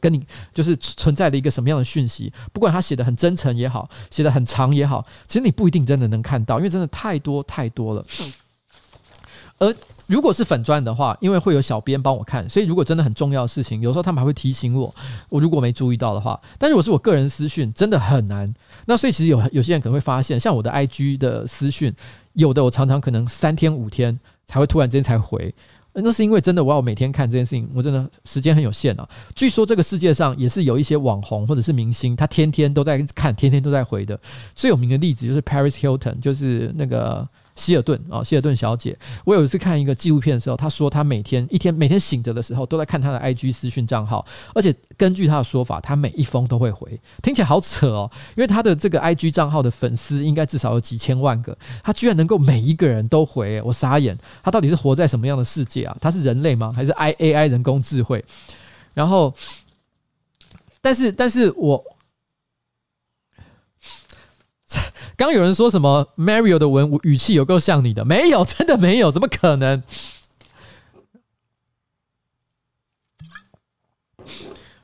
跟你就是存在的一个什么样的讯息。不管他写的很真诚也好，写的很长也好，其实你不一定真的能看到，因为真的太多太多了。而如果是粉专的话，因为会有小编帮我看，所以如果真的很重要的事情，有时候他们还会提醒我。我如果没注意到的话，但如果是我个人私讯，真的很难。那所以其实有有些人可能会发现，像我的 IG 的私讯，有的我常常可能三天五天。才会突然之间才回，那是因为真的我要每天看这件事情，我真的时间很有限啊。据说这个世界上也是有一些网红或者是明星，他天天都在看，天天都在回的。最有名的例子就是 Paris Hilton，就是那个。希尔顿啊，希尔顿小姐，我有一次看一个纪录片的时候，她说她每天一天每天醒着的时候都在看她的 IG 私讯账号，而且根据她的说法，她每一封都会回，听起来好扯哦，因为她的这个 IG 账号的粉丝应该至少有几千万个，她居然能够每一个人都回，我傻眼，她到底是活在什么样的世界啊？她是人类吗？还是 I AI 人工智慧？然后，但是，但是我。刚有人说什么 Mario 的文语气有够像你的，没有，真的没有，怎么可能？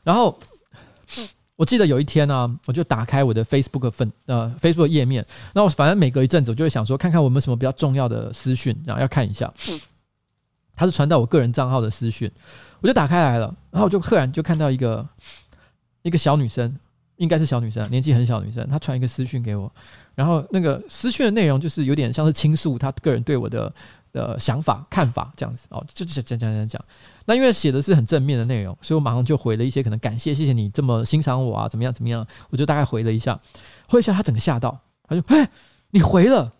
然后，我记得有一天呢、我就打开我的 Facebook 粉呃 Facebook 页面，那我反正每隔一阵子，我就会想说，看看我们什么比较重要的私讯，然后要看一下。他是传到我个人账号的私讯，我就打开来了，然后我就赫然就看到一个一个小女生，应该是小女生，年纪很小女生，她传一个私讯给我，然后那个私讯的内容就是有点像是倾诉他个人对我的。的想法、看法这样子哦，就讲讲讲讲讲。那因为写的是很正面的内容，所以我马上就回了一些可能感谢、谢谢你这么欣赏我啊，怎么样怎么样？我就大概回了一下，回一下他整个吓到，他就嘿，你回了。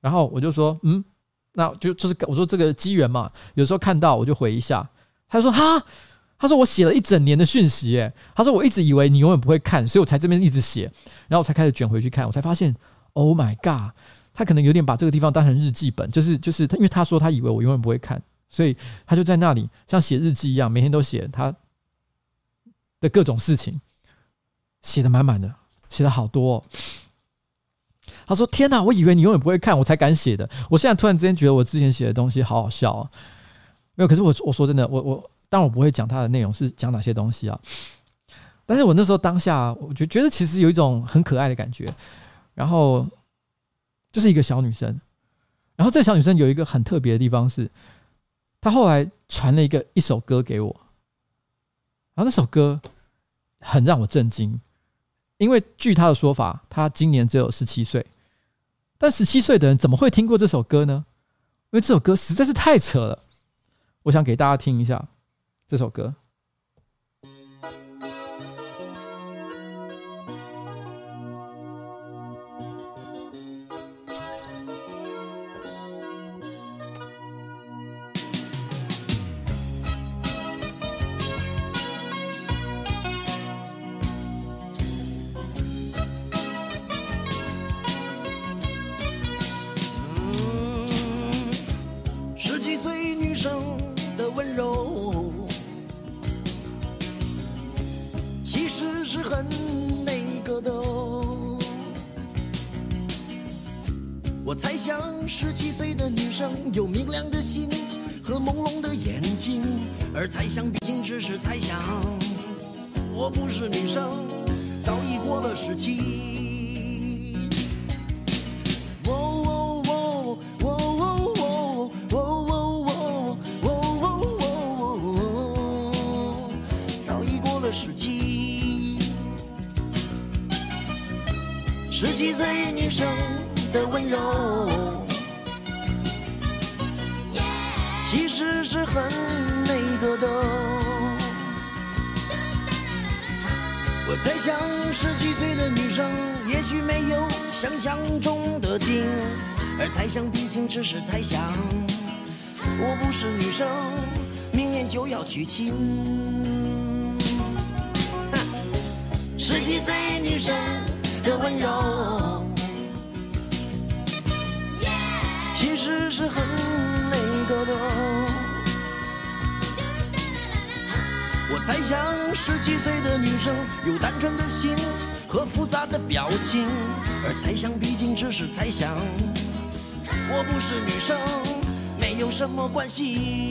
然后我就说嗯，那就就是我说这个机缘嘛，有时候看到我就回一下。他说哈，他说我写了一整年的讯息，诶，他说我一直以为你永远不会看，所以我才这边一直写，然后我才开始卷回去看，我才发现，Oh my God！他可能有点把这个地方当成日记本，就是就是他，因为他说他以为我永远不会看，所以他就在那里像写日记一样，每天都写他的各种事情，写的满满的，写的好多。他说：“天哪，我以为你永远不会看，我才敢写的。我现在突然之间觉得我之前写的东西好好笑啊！没有，可是我我说真的，我我当然我不会讲他的内容是讲哪些东西啊，但是我那时候当下，我觉觉得其实有一种很可爱的感觉，然后。”就是一个小女生，然后这小女生有一个很特别的地方是，她后来传了一个一首歌给我，然后那首歌很让我震惊，因为据她的说法，她今年只有十七岁，但十七岁的人怎么会听过这首歌呢？因为这首歌实在是太扯了，我想给大家听一下。这首歌。朦胧的眼睛，而猜想毕竟只是猜想。我不是女生，早已过了十七。哦哦哦哦哦哦哦哦哦，早已过了十七。十七岁女生。的温柔，很那个的。我猜想，十七岁的女生也许没有想象中的精，而猜想毕竟只是猜想。我不是女生，明年就要娶亲。十七岁女生的温柔。其实是很我猜想，十七岁的女生有单纯的心和复杂的表情，而猜想毕竟只是猜想。我不是女生，没有什么关系。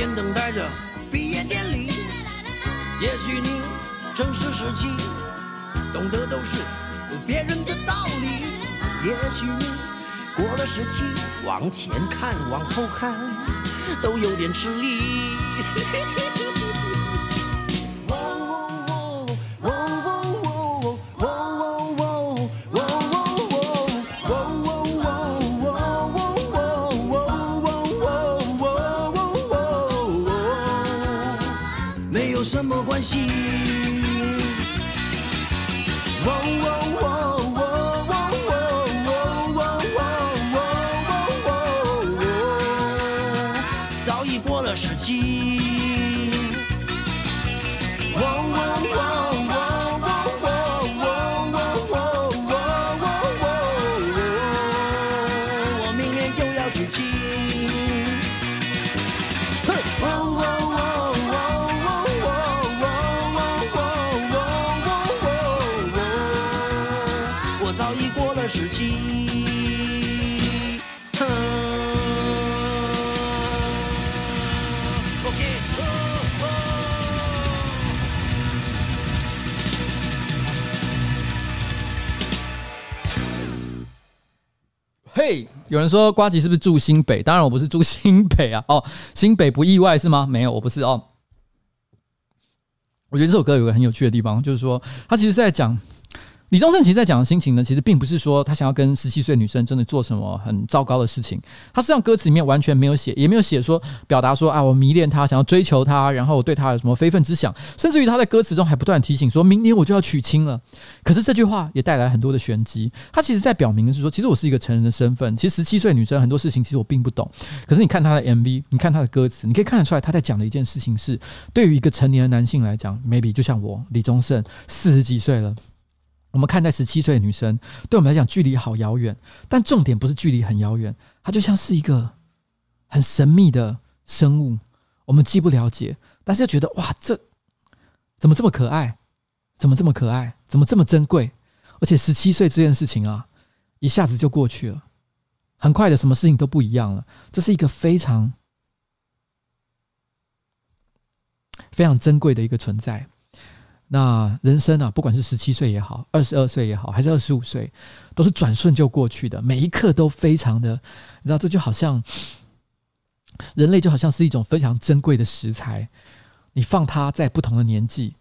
天等待着毕业典礼。也许你正是时期，懂得都是别人的道理。也许你过了时期，往前看，往后看，都有点吃力。嘿，有人说瓜吉是不是住新北？当然我不是住新北啊。哦，新北不意外是吗？没有，我不是哦。我觉得这首歌有个很有趣的地方，就是说他其实在讲。李宗盛其实在讲的心情呢，其实并不是说他想要跟十七岁女生真的做什么很糟糕的事情。他实际上歌词里面完全没有写，也没有写说表达说啊，我迷恋他，想要追求他，然后我对他有什么非分之想。甚至于他在歌词中还不断提醒说，明年我就要娶亲了。可是这句话也带来很多的玄机。他其实在表明的是说，其实我是一个成人的身份。其实十七岁女生很多事情其实我并不懂。可是你看他的 MV，你看他的歌词，你可以看得出来他在讲的一件事情是，对于一个成年的男性来讲，maybe 就像我李宗盛四十几岁了。我们看待十七岁的女生，对我们来讲距离好遥远，但重点不是距离很遥远，它就像是一个很神秘的生物，我们既不了解，但是又觉得哇，这怎么这么可爱？怎么这么可爱？怎么这么珍贵？而且十七岁这件事情啊，一下子就过去了，很快的，什么事情都不一样了。这是一个非常非常珍贵的一个存在。那人生啊，不管是十七岁也好，二十二岁也好，还是二十五岁，都是转瞬就过去的。每一刻都非常的，你知道，这就好像人类就好像是一种非常珍贵的食材，你放它在不同的年纪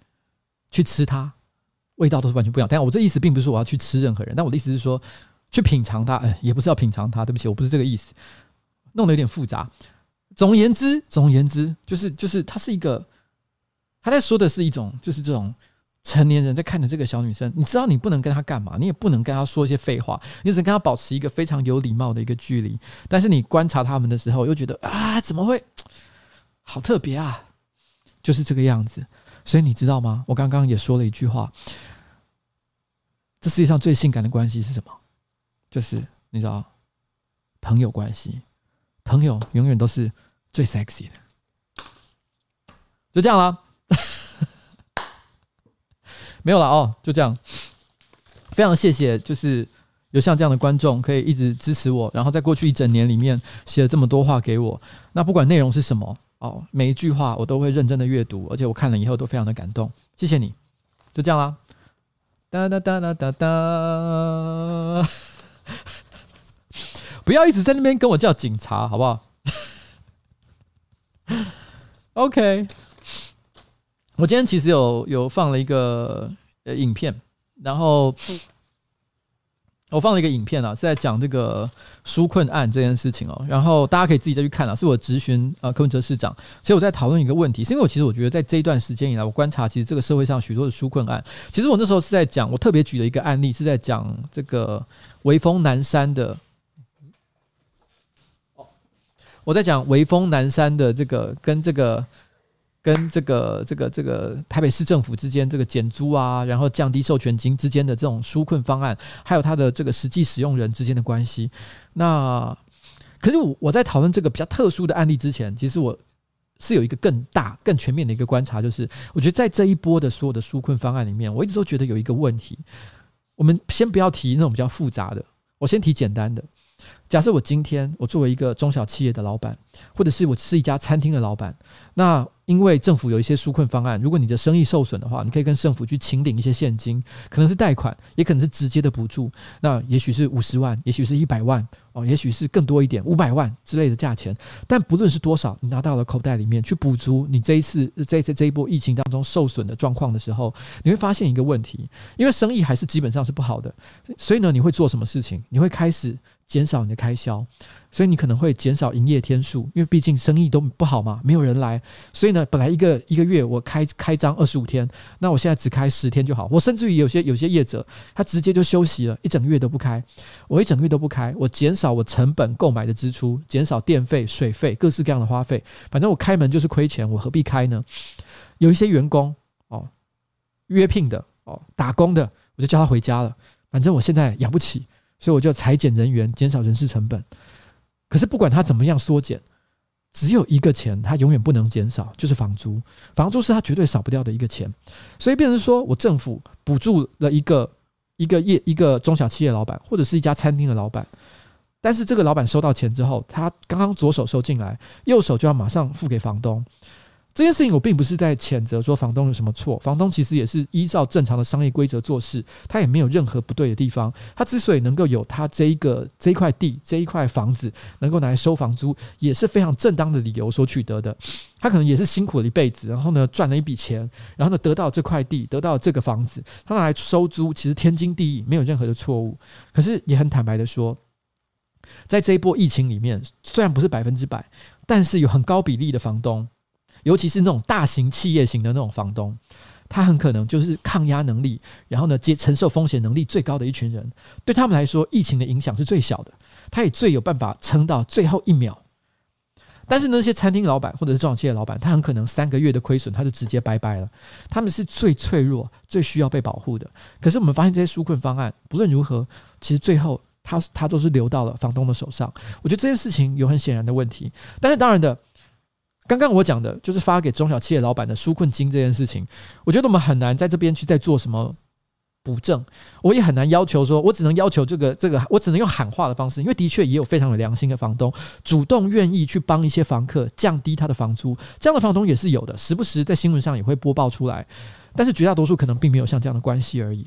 去吃它，味道都是完全不一样。但我这意思并不是说我要去吃任何人，但我的意思是说，去品尝它，哎，也不是要品尝它。对不起，我不是这个意思，弄得有点复杂。总而言之，总而言之，就是就是它是一个。他在说的是一种，就是这种成年人在看着这个小女生，你知道你不能跟她干嘛，你也不能跟她说一些废话，你只能跟她保持一个非常有礼貌的一个距离。但是你观察他们的时候，又觉得啊，怎么会好特别啊？就是这个样子。所以你知道吗？我刚刚也说了一句话，这世界上最性感的关系是什么？就是你知道，朋友关系，朋友永远都是最 sexy 的。就这样了。没有了哦，就这样。非常谢谢，就是有像这样的观众可以一直支持我，然后在过去一整年里面写了这么多话给我。那不管内容是什么哦，每一句话我都会认真的阅读，而且我看了以后都非常的感动。谢谢你，就这样啦。哒哒哒哒哒哒，不要一直在那边跟我叫警察，好不好？OK。我今天其实有有放了一个呃影片，然后我放了一个影片啊，是在讲这个纾困案这件事情哦。然后大家可以自己再去看啊，是我咨询呃柯文哲市长。所以我在讨论一个问题，是因为我其实我觉得在这一段时间以来，我观察其实这个社会上许多的纾困案，其实我那时候是在讲，我特别举了一个案例，是在讲这个微风南山的。我在讲微风南山的这个跟这个。跟这个这个这个台北市政府之间这个减租啊，然后降低授权金之间的这种纾困方案，还有它的这个实际使用人之间的关系。那可是我我在讨论这个比较特殊的案例之前，其实我是有一个更大、更全面的一个观察，就是我觉得在这一波的所有的纾困方案里面，我一直都觉得有一个问题。我们先不要提那种比较复杂的，我先提简单的。假设我今天我作为一个中小企业的老板，或者是我是一家餐厅的老板，那因为政府有一些纾困方案，如果你的生意受损的话，你可以跟政府去请领一些现金，可能是贷款，也可能是直接的补助。那也许是五十万，也许是一百万，哦，也许是更多一点，五百万之类的价钱。但不论是多少，你拿到了口袋里面去补足你这一次这一次这一波疫情当中受损的状况的时候，你会发现一个问题，因为生意还是基本上是不好的，所以呢，你会做什么事情？你会开始减少你的开销，所以你可能会减少营业天数，因为毕竟生意都不好嘛，没有人来。所以呢，本来一个一个月我开开张二十五天，那我现在只开十天就好。我甚至于有些有些业者，他直接就休息了，一整个月都不开。我一整个月都不开，我减少我成本购买的支出，减少电费、水费，各式各样的花费。反正我开门就是亏钱，我何必开呢？有一些员工哦，约聘的哦，打工的，我就叫他回家了。反正我现在养不起，所以我就裁减人员，减少人事成本。可是不管他怎么样缩减，只有一个钱他永远不能减少，就是房租。房租是他绝对少不掉的一个钱。所以变成说我政府补助了一个一个业一个中小企业老板，或者是一家餐厅的老板，但是这个老板收到钱之后，他刚刚左手收进来，右手就要马上付给房东。这件事情我并不是在谴责说房东有什么错，房东其实也是依照正常的商业规则做事，他也没有任何不对的地方。他之所以能够有他这一个这一块地这一块房子能够拿来收房租，也是非常正当的理由所取得的。他可能也是辛苦了一辈子，然后呢赚了一笔钱，然后呢得到这块地，得到这个房子，他拿来收租，其实天经地义，没有任何的错误。可是也很坦白的说，在这一波疫情里面，虽然不是百分之百，但是有很高比例的房东。尤其是那种大型企业型的那种房东，他很可能就是抗压能力，然后呢，接承受风险能力最高的一群人。对他们来说，疫情的影响是最小的，他也最有办法撑到最后一秒。但是那些餐厅老板或者是中小企业老板，他很可能三个月的亏损，他就直接拜拜了。他们是最脆弱、最需要被保护的。可是我们发现这些纾困方案，不论如何，其实最后他他都是流到了房东的手上。我觉得这件事情有很显然的问题。但是当然的。刚刚我讲的就是发给中小企业老板的纾困金这件事情，我觉得我们很难在这边去再做什么补正，我也很难要求说，我只能要求这个这个，我只能用喊话的方式，因为的确也有非常有良心的房东主动愿意去帮一些房客降低他的房租，这样的房东也是有的，时不时在新闻上也会播报出来，但是绝大多数可能并没有像这样的关系而已。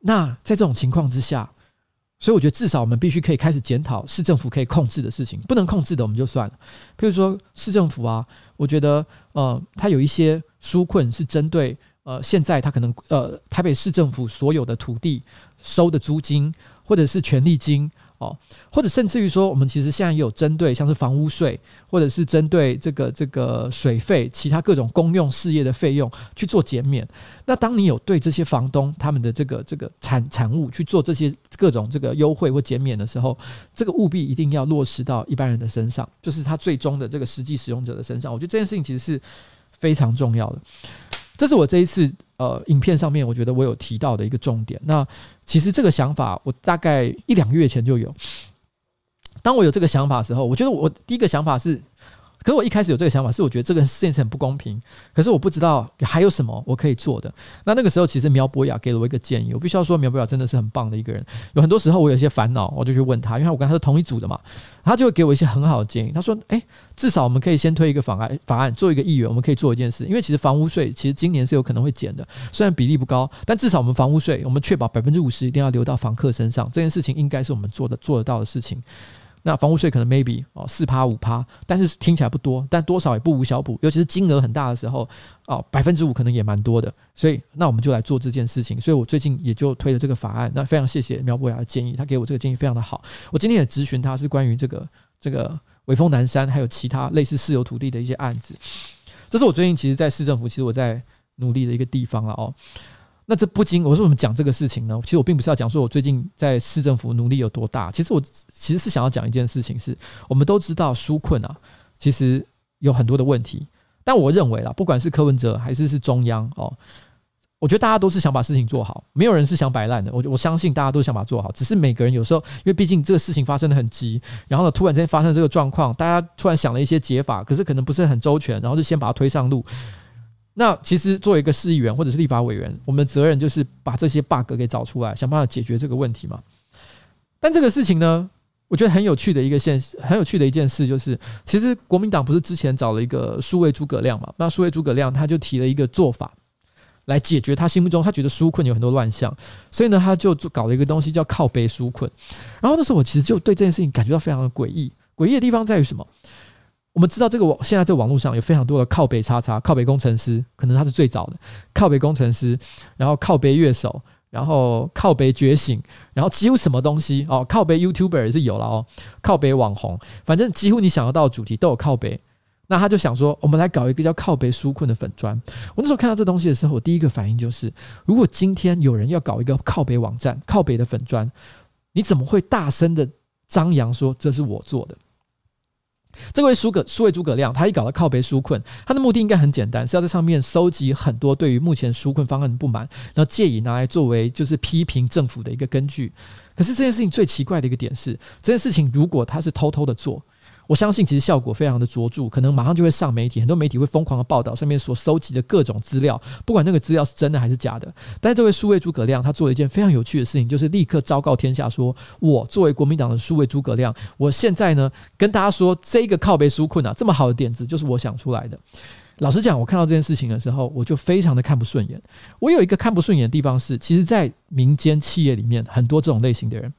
那在这种情况之下。所以我觉得至少我们必须可以开始检讨市政府可以控制的事情，不能控制的我们就算了。譬如说市政府啊，我觉得呃，它有一些纾困是针对呃，现在它可能呃，台北市政府所有的土地收的租金或者是权利金。哦，或者甚至于说，我们其实现在也有针对像是房屋税，或者是针对这个这个水费、其他各种公用事业的费用去做减免。那当你有对这些房东他们的这个这个产产物去做这些各种这个优惠或减免的时候，这个务必一定要落实到一般人的身上，就是他最终的这个实际使用者的身上。我觉得这件事情其实是非常重要的。这是我这一次呃影片上面我觉得我有提到的一个重点。那其实这个想法我大概一两个月前就有。当我有这个想法的时候，我觉得我第一个想法是。可是我一开始有这个想法，是我觉得这个事情很不公平。可是我不知道还有什么我可以做的。那那个时候，其实苗博雅给了我一个建议。我必须要说，苗博雅真的是很棒的一个人。有很多时候我有些烦恼，我就去问他，因为我跟他是同一组的嘛，他就会给我一些很好的建议。他说：“诶，至少我们可以先推一个法案，法案做一个议员，我们可以做一件事。因为其实房屋税其实今年是有可能会减的，虽然比例不高，但至少我们房屋税，我们确保百分之五十一定要留到房客身上。这件事情应该是我们做的做得到的事情。”那房屋税可能 maybe 哦四趴五趴，但是听起来不多，但多少也不无小补，尤其是金额很大的时候哦，百分之五可能也蛮多的，所以那我们就来做这件事情。所以我最近也就推了这个法案。那非常谢谢苗博雅的建议，他给我这个建议非常的好。我今天也咨询他是关于这个这个微风南山还有其他类似私有土地的一些案子，这是我最近其实，在市政府其实我在努力的一个地方了哦。那这不禁，我说我们讲这个事情呢？其实我并不是要讲说我最近在市政府努力有多大。其实我其实是想要讲一件事情是，我们都知道纾困啊，其实有很多的问题。但我认为啊，不管是柯文哲还是是中央哦，我觉得大家都是想把事情做好，没有人是想摆烂的。我我相信大家都想把它做好，只是每个人有时候，因为毕竟这个事情发生的很急，然后呢，突然之间发生这个状况，大家突然想了一些解法，可是可能不是很周全，然后就先把它推上路。那其实作为一个市议员或者是立法委员，我们的责任就是把这些 bug 给找出来，想办法解决这个问题嘛。但这个事情呢，我觉得很有趣的一个现，很有趣的一件事就是，其实国民党不是之前找了一个数位诸葛亮嘛？那数位诸葛亮他就提了一个做法来解决他心目中他觉得纾困有很多乱象，所以呢，他就搞了一个东西叫靠背纾困。然后那时候我其实就对这件事情感觉到非常的诡异，诡异的地方在于什么？我们知道这个网现在这个网络上有非常多的靠北叉叉靠北工程师，可能他是最早的靠北工程师，然后靠北乐手，然后靠北觉醒，然后几乎什么东西哦，靠北 YouTuber 也是有了哦，靠北网红，反正几乎你想得到的主题都有靠北。那他就想说，我们来搞一个叫靠北纾困的粉专。我那时候看到这东西的时候，我第一个反应就是，如果今天有人要搞一个靠北网站、靠北的粉专，你怎么会大声的张扬说这是我做的？这位诸葛数位诸葛亮，他一搞到靠背纾困，他的目的应该很简单，是要在上面收集很多对于目前纾困方案的不满，然后借以拿来作为就是批评政府的一个根据。可是这件事情最奇怪的一个点是，这件事情如果他是偷偷的做。我相信其实效果非常的卓著，可能马上就会上媒体，很多媒体会疯狂的报道上面所收集的各种资料，不管那个资料是真的还是假的。但是这位数位诸葛亮他做了一件非常有趣的事情，就是立刻昭告天下说：“我作为国民党的数位诸葛亮，我现在呢跟大家说，这个靠背纾困啊，这么好的点子就是我想出来的。”老实讲，我看到这件事情的时候，我就非常的看不顺眼。我有一个看不顺眼的地方是，其实，在民间企业里面，很多这种类型的人，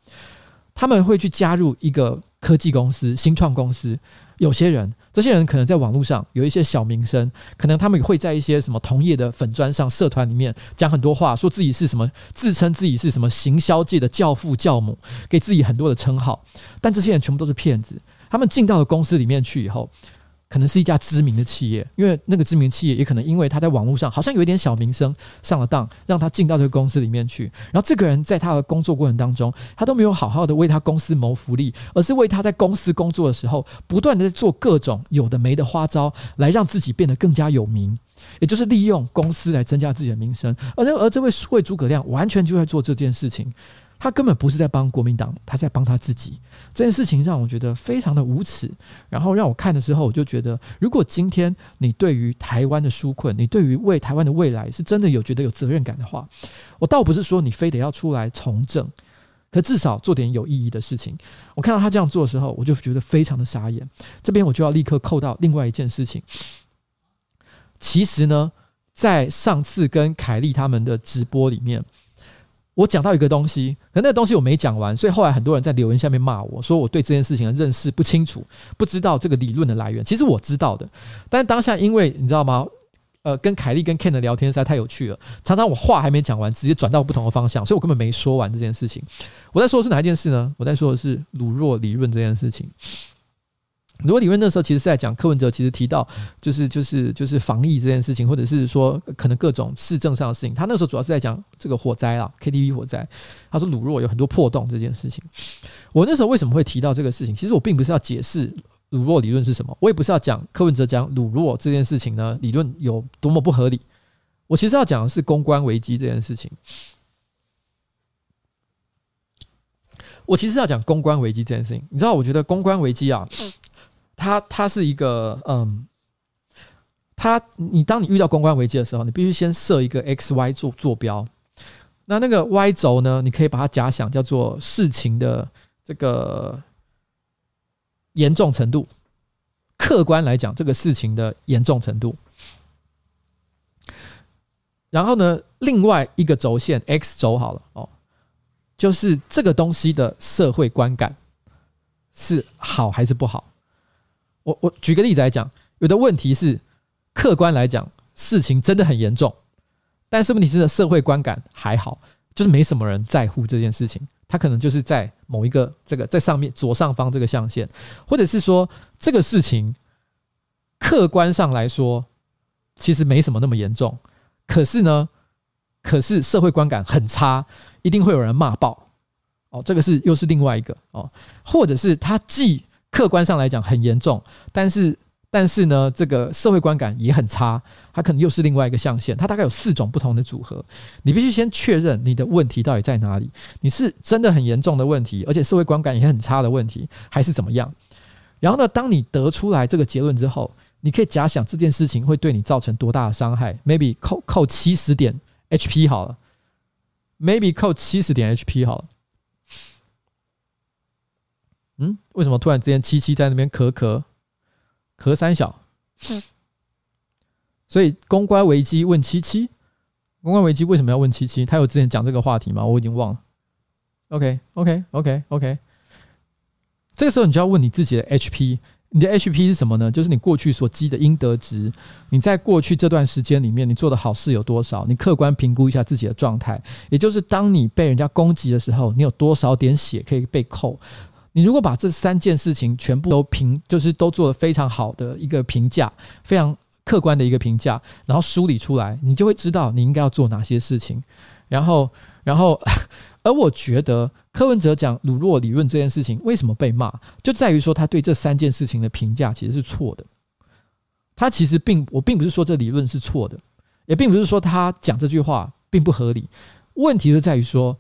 他们会去加入一个。科技公司、新创公司，有些人，这些人可能在网络上有一些小名声，可能他们会在一些什么同业的粉砖上、社团里面讲很多话，说自己是什么，自称自己是什么行销界的教父教母，给自己很多的称号，但这些人全部都是骗子。他们进到了公司里面去以后。可能是一家知名的企业，因为那个知名企业也可能因为他在网络上好像有一点小名声上了当，让他进到这个公司里面去。然后这个人在他的工作过程当中，他都没有好好的为他公司谋福利，而是为他在公司工作的时候，不断的在做各种有的没的花招，来让自己变得更加有名，也就是利用公司来增加自己的名声。而而这位数位诸葛亮完全就在做这件事情。他根本不是在帮国民党，他在帮他自己。这件事情让我觉得非常的无耻。然后让我看的时候，我就觉得，如果今天你对于台湾的纾困，你对于为台湾的未来是真的有觉得有责任感的话，我倒不是说你非得要出来从政，可至少做点有意义的事情。我看到他这样做的时候，我就觉得非常的傻眼。这边我就要立刻扣到另外一件事情。其实呢，在上次跟凯莉他们的直播里面。我讲到一个东西，可那个东西我没讲完，所以后来很多人在留言下面骂我说我对这件事情的认识不清楚，不知道这个理论的来源。其实我知道的，但是当下因为你知道吗？呃，跟凯莉跟 Ken 的聊天实在太有趣了，常常我话还没讲完，直接转到不同的方向，所以我根本没说完这件事情。我在说的是哪一件事呢？我在说的是鲁若理论这件事情。如果理论那时候其实是在讲柯文哲，其实提到就是就是就是防疫这件事情，或者是说可能各种市政上的事情。他那时候主要是在讲这个火灾啊，KTV 火灾。他说鲁若有很多破洞这件事情。我那时候为什么会提到这个事情？其实我并不是要解释鲁若理论是什么，我也不是要讲柯文哲讲鲁若这件事情呢理论有多么不合理。我其实要讲的是公关危机这件事情。我其实要讲公关危机这件事情。你知道，我觉得公关危机啊。它它是一个嗯，它你当你遇到公关危机的时候，你必须先设一个 X Y 坐坐标。那那个 Y 轴呢，你可以把它假想叫做事情的这个严重程度，客观来讲，这个事情的严重程度。然后呢，另外一个轴线 X 轴好了哦，就是这个东西的社会观感是好还是不好。我我举个例子来讲，有的问题是客观来讲，事情真的很严重，但是问题是社会观感还好，就是没什么人在乎这件事情。他可能就是在某一个这个在上面左上方这个象限，或者是说这个事情客观上来说其实没什么那么严重，可是呢，可是社会观感很差，一定会有人骂爆。哦，这个是又是另外一个哦，或者是他既。客观上来讲很严重，但是但是呢，这个社会观感也很差，它可能又是另外一个象限。它大概有四种不同的组合，你必须先确认你的问题到底在哪里。你是真的很严重的问题，而且社会观感也很差的问题，还是怎么样？然后呢，当你得出来这个结论之后，你可以假想这件事情会对你造成多大的伤害？Maybe 扣扣七十点 HP 好了，Maybe 扣七十点 HP 好了。嗯，为什么突然之间七七在那边咳咳咳三小？嗯，所以公关危机问七七，公关危机为什么要问七七？他有之前讲这个话题吗？我已经忘了。OK OK OK OK，这个时候你就要问你自己的 HP 你的 HP 是什么呢？就是你过去所积的应得值，你在过去这段时间里面，你做的好事有多少？你客观评估一下自己的状态，也就是当你被人家攻击的时候，你有多少点血可以被扣？你如果把这三件事情全部都评，就是都做得非常好的一个评价，非常客观的一个评价，然后梳理出来，你就会知道你应该要做哪些事情，然后，然后。而我觉得柯文哲讲鲁洛理论这件事情为什么被骂，就在于说他对这三件事情的评价其实是错的。他其实并我并不是说这理论是错的，也并不是说他讲这句话并不合理。问题就在于说。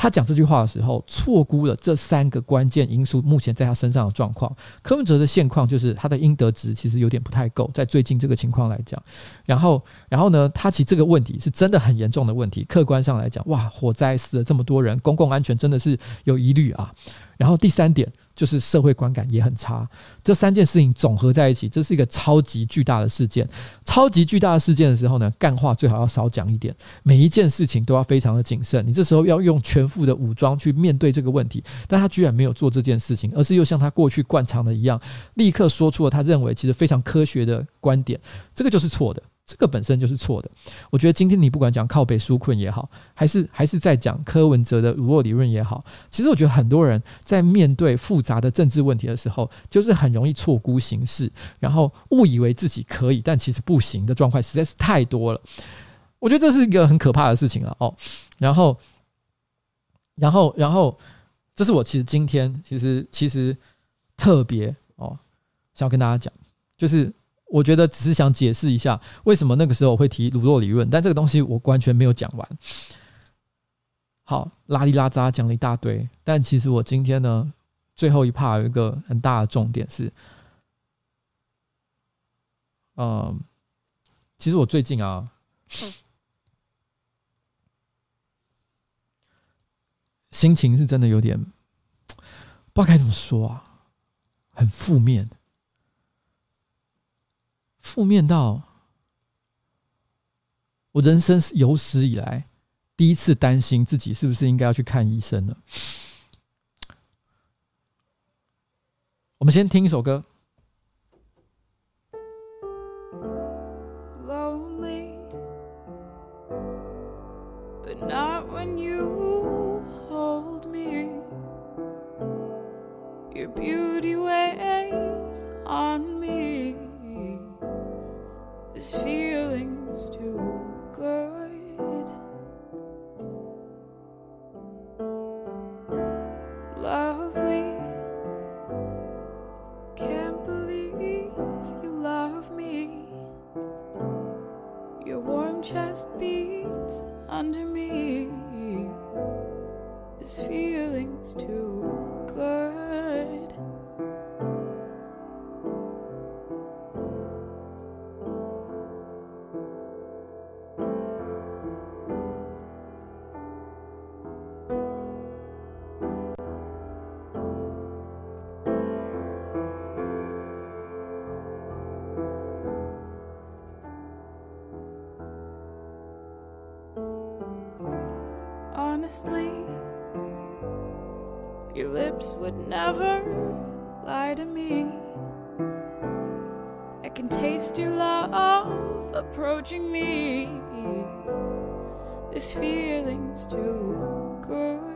他讲这句话的时候，错估了这三个关键因素目前在他身上的状况。柯文哲的现况就是他的应得值其实有点不太够，在最近这个情况来讲。然后，然后呢，他其实这个问题是真的很严重的问题。客观上来讲，哇，火灾死了这么多人，公共安全真的是有疑虑啊。然后第三点。就是社会观感也很差，这三件事情总合在一起，这是一个超级巨大的事件。超级巨大的事件的时候呢，干话最好要少讲一点，每一件事情都要非常的谨慎。你这时候要用全副的武装去面对这个问题，但他居然没有做这件事情，而是又像他过去惯常的一样，立刻说出了他认为其实非常科学的观点，这个就是错的。这个本身就是错的。我觉得今天你不管讲靠北纾困也好，还是还是在讲柯文哲的鲁洛理论也好，其实我觉得很多人在面对复杂的政治问题的时候，就是很容易错估形势，然后误以为自己可以，但其实不行的状况实在是太多了。我觉得这是一个很可怕的事情了哦。然后，然后，然后，这是我其实今天其实其实特别哦，想要跟大家讲，就是。我觉得只是想解释一下为什么那个时候我会提鲁洛理论，但这个东西我完全没有讲完。好，拉里拉扎讲了一大堆，但其实我今天呢，最后一 part 有一个很大的重点是，嗯，其实我最近啊，心情是真的有点不知道该怎么说啊，很负面。负面到我人生有史以来第一次担心自己是不是应该要去看医生了。我们先听一首歌。Your This feeling's too good. Lovely, can't believe you love me. Your warm chest beats under me. This feeling's too lips would never lie to me. I can taste your love approaching me. This feeling's too good.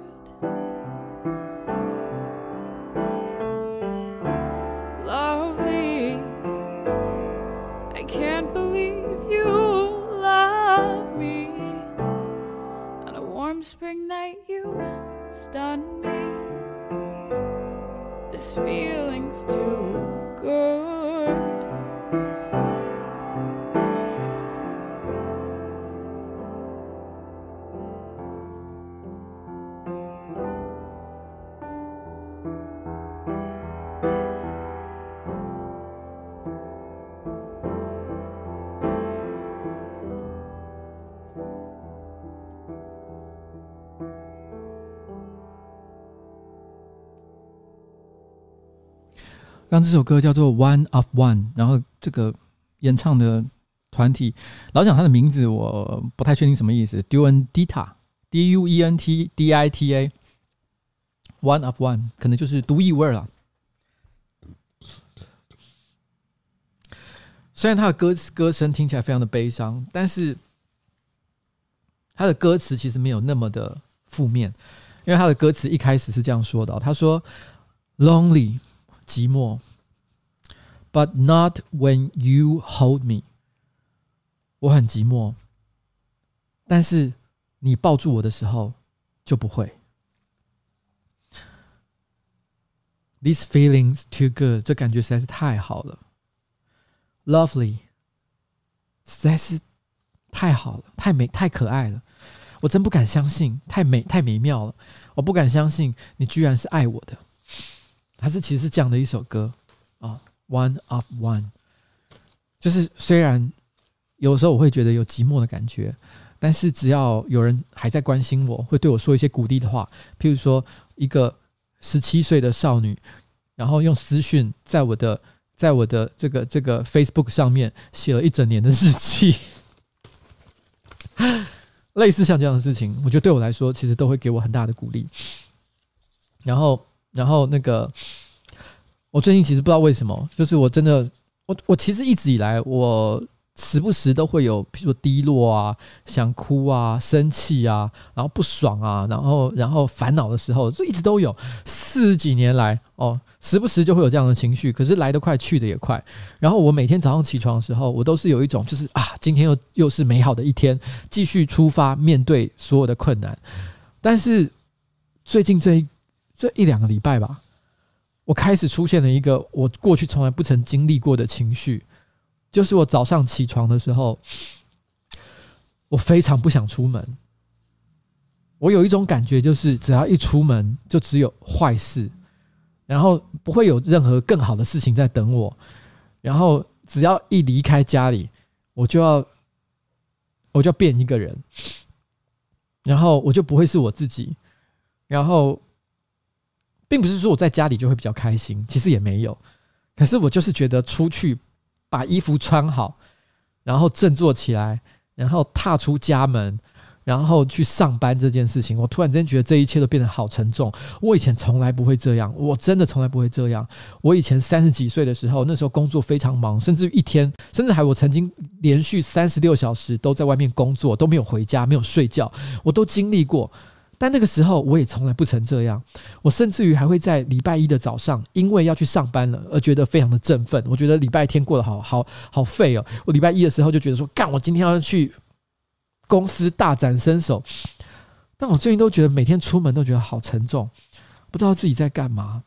这首歌叫做《One of One》，然后这个演唱的团体，老讲他的名字我不太确定什么意思。Duendita，D U E N T D I T A，One of One，可能就是独一无二了。虽然他的歌歌声听起来非常的悲伤，但是他的歌词其实没有那么的负面，因为他的歌词一开始是这样说的：“他说，lonely 寂寞，but not when you hold me。我很寂寞，但是你抱住我的时候就不会。These feelings too good，这感觉实在是太好了。” Lovely，实在是太好了，太美，太可爱了。我真不敢相信，太美，太美妙了。我不敢相信你居然是爱我的。它是其实是这样的一首歌啊，One of One。就是虽然有时候我会觉得有寂寞的感觉，但是只要有人还在关心我，会对我说一些鼓励的话，譬如说一个十七岁的少女，然后用私讯在我的。在我的这个这个 Facebook 上面写了一整年的日记，类似像这样的事情，我觉得对我来说，其实都会给我很大的鼓励。然后，然后那个，我最近其实不知道为什么，就是我真的，我我其实一直以来我。时不时都会有，比如说低落啊、想哭啊、生气啊，然后不爽啊，然后然后烦恼的时候，就一直都有。四十几年来，哦，时不时就会有这样的情绪，可是来得快，去得也快。然后我每天早上起床的时候，我都是有一种，就是啊，今天又又是美好的一天，继续出发面对所有的困难。但是最近这一这一两个礼拜吧，我开始出现了一个我过去从来不曾经历过的情绪。就是我早上起床的时候，我非常不想出门。我有一种感觉，就是只要一出门，就只有坏事，然后不会有任何更好的事情在等我。然后只要一离开家里，我就要，我就变一个人，然后我就不会是我自己。然后，并不是说我在家里就会比较开心，其实也没有。可是我就是觉得出去。把衣服穿好，然后振作起来，然后踏出家门，然后去上班这件事情，我突然间觉得这一切都变得好沉重。我以前从来不会这样，我真的从来不会这样。我以前三十几岁的时候，那时候工作非常忙，甚至一天，甚至还我曾经连续三十六小时都在外面工作，都没有回家，没有睡觉，我都经历过。但那个时候，我也从来不曾这样。我甚至于还会在礼拜一的早上，因为要去上班了，而觉得非常的振奋。我觉得礼拜天过得好好好废哦。我礼拜一的时候就觉得说，干，我今天要去公司大展身手。但我最近都觉得每天出门都觉得好沉重，不知道自己在干嘛。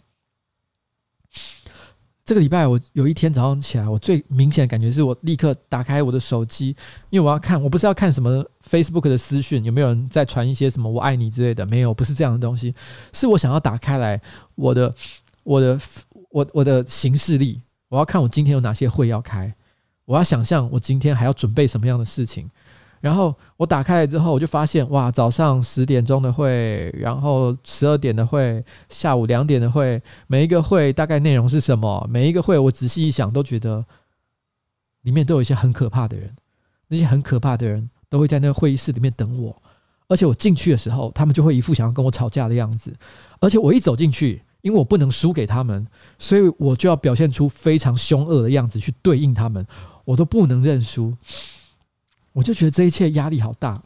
这个礼拜，我有一天早上起来，我最明显的感觉是我立刻打开我的手机，因为我要看，我不是要看什么 Facebook 的私讯，有没有人在传一些什么“我爱你”之类的，没有，不是这样的东西，是我想要打开来我的、我的、我我的行事历，我要看我今天有哪些会要开，我要想象我今天还要准备什么样的事情。然后我打开了之后，我就发现哇，早上十点钟的会，然后十二点的会，下午两点的会，每一个会大概内容是什么？每一个会我仔细一想，都觉得里面都有一些很可怕的人，那些很可怕的人都会在那个会议室里面等我，而且我进去的时候，他们就会一副想要跟我吵架的样子，而且我一走进去，因为我不能输给他们，所以我就要表现出非常凶恶的样子去对应他们，我都不能认输。我就觉得这一切压力好大。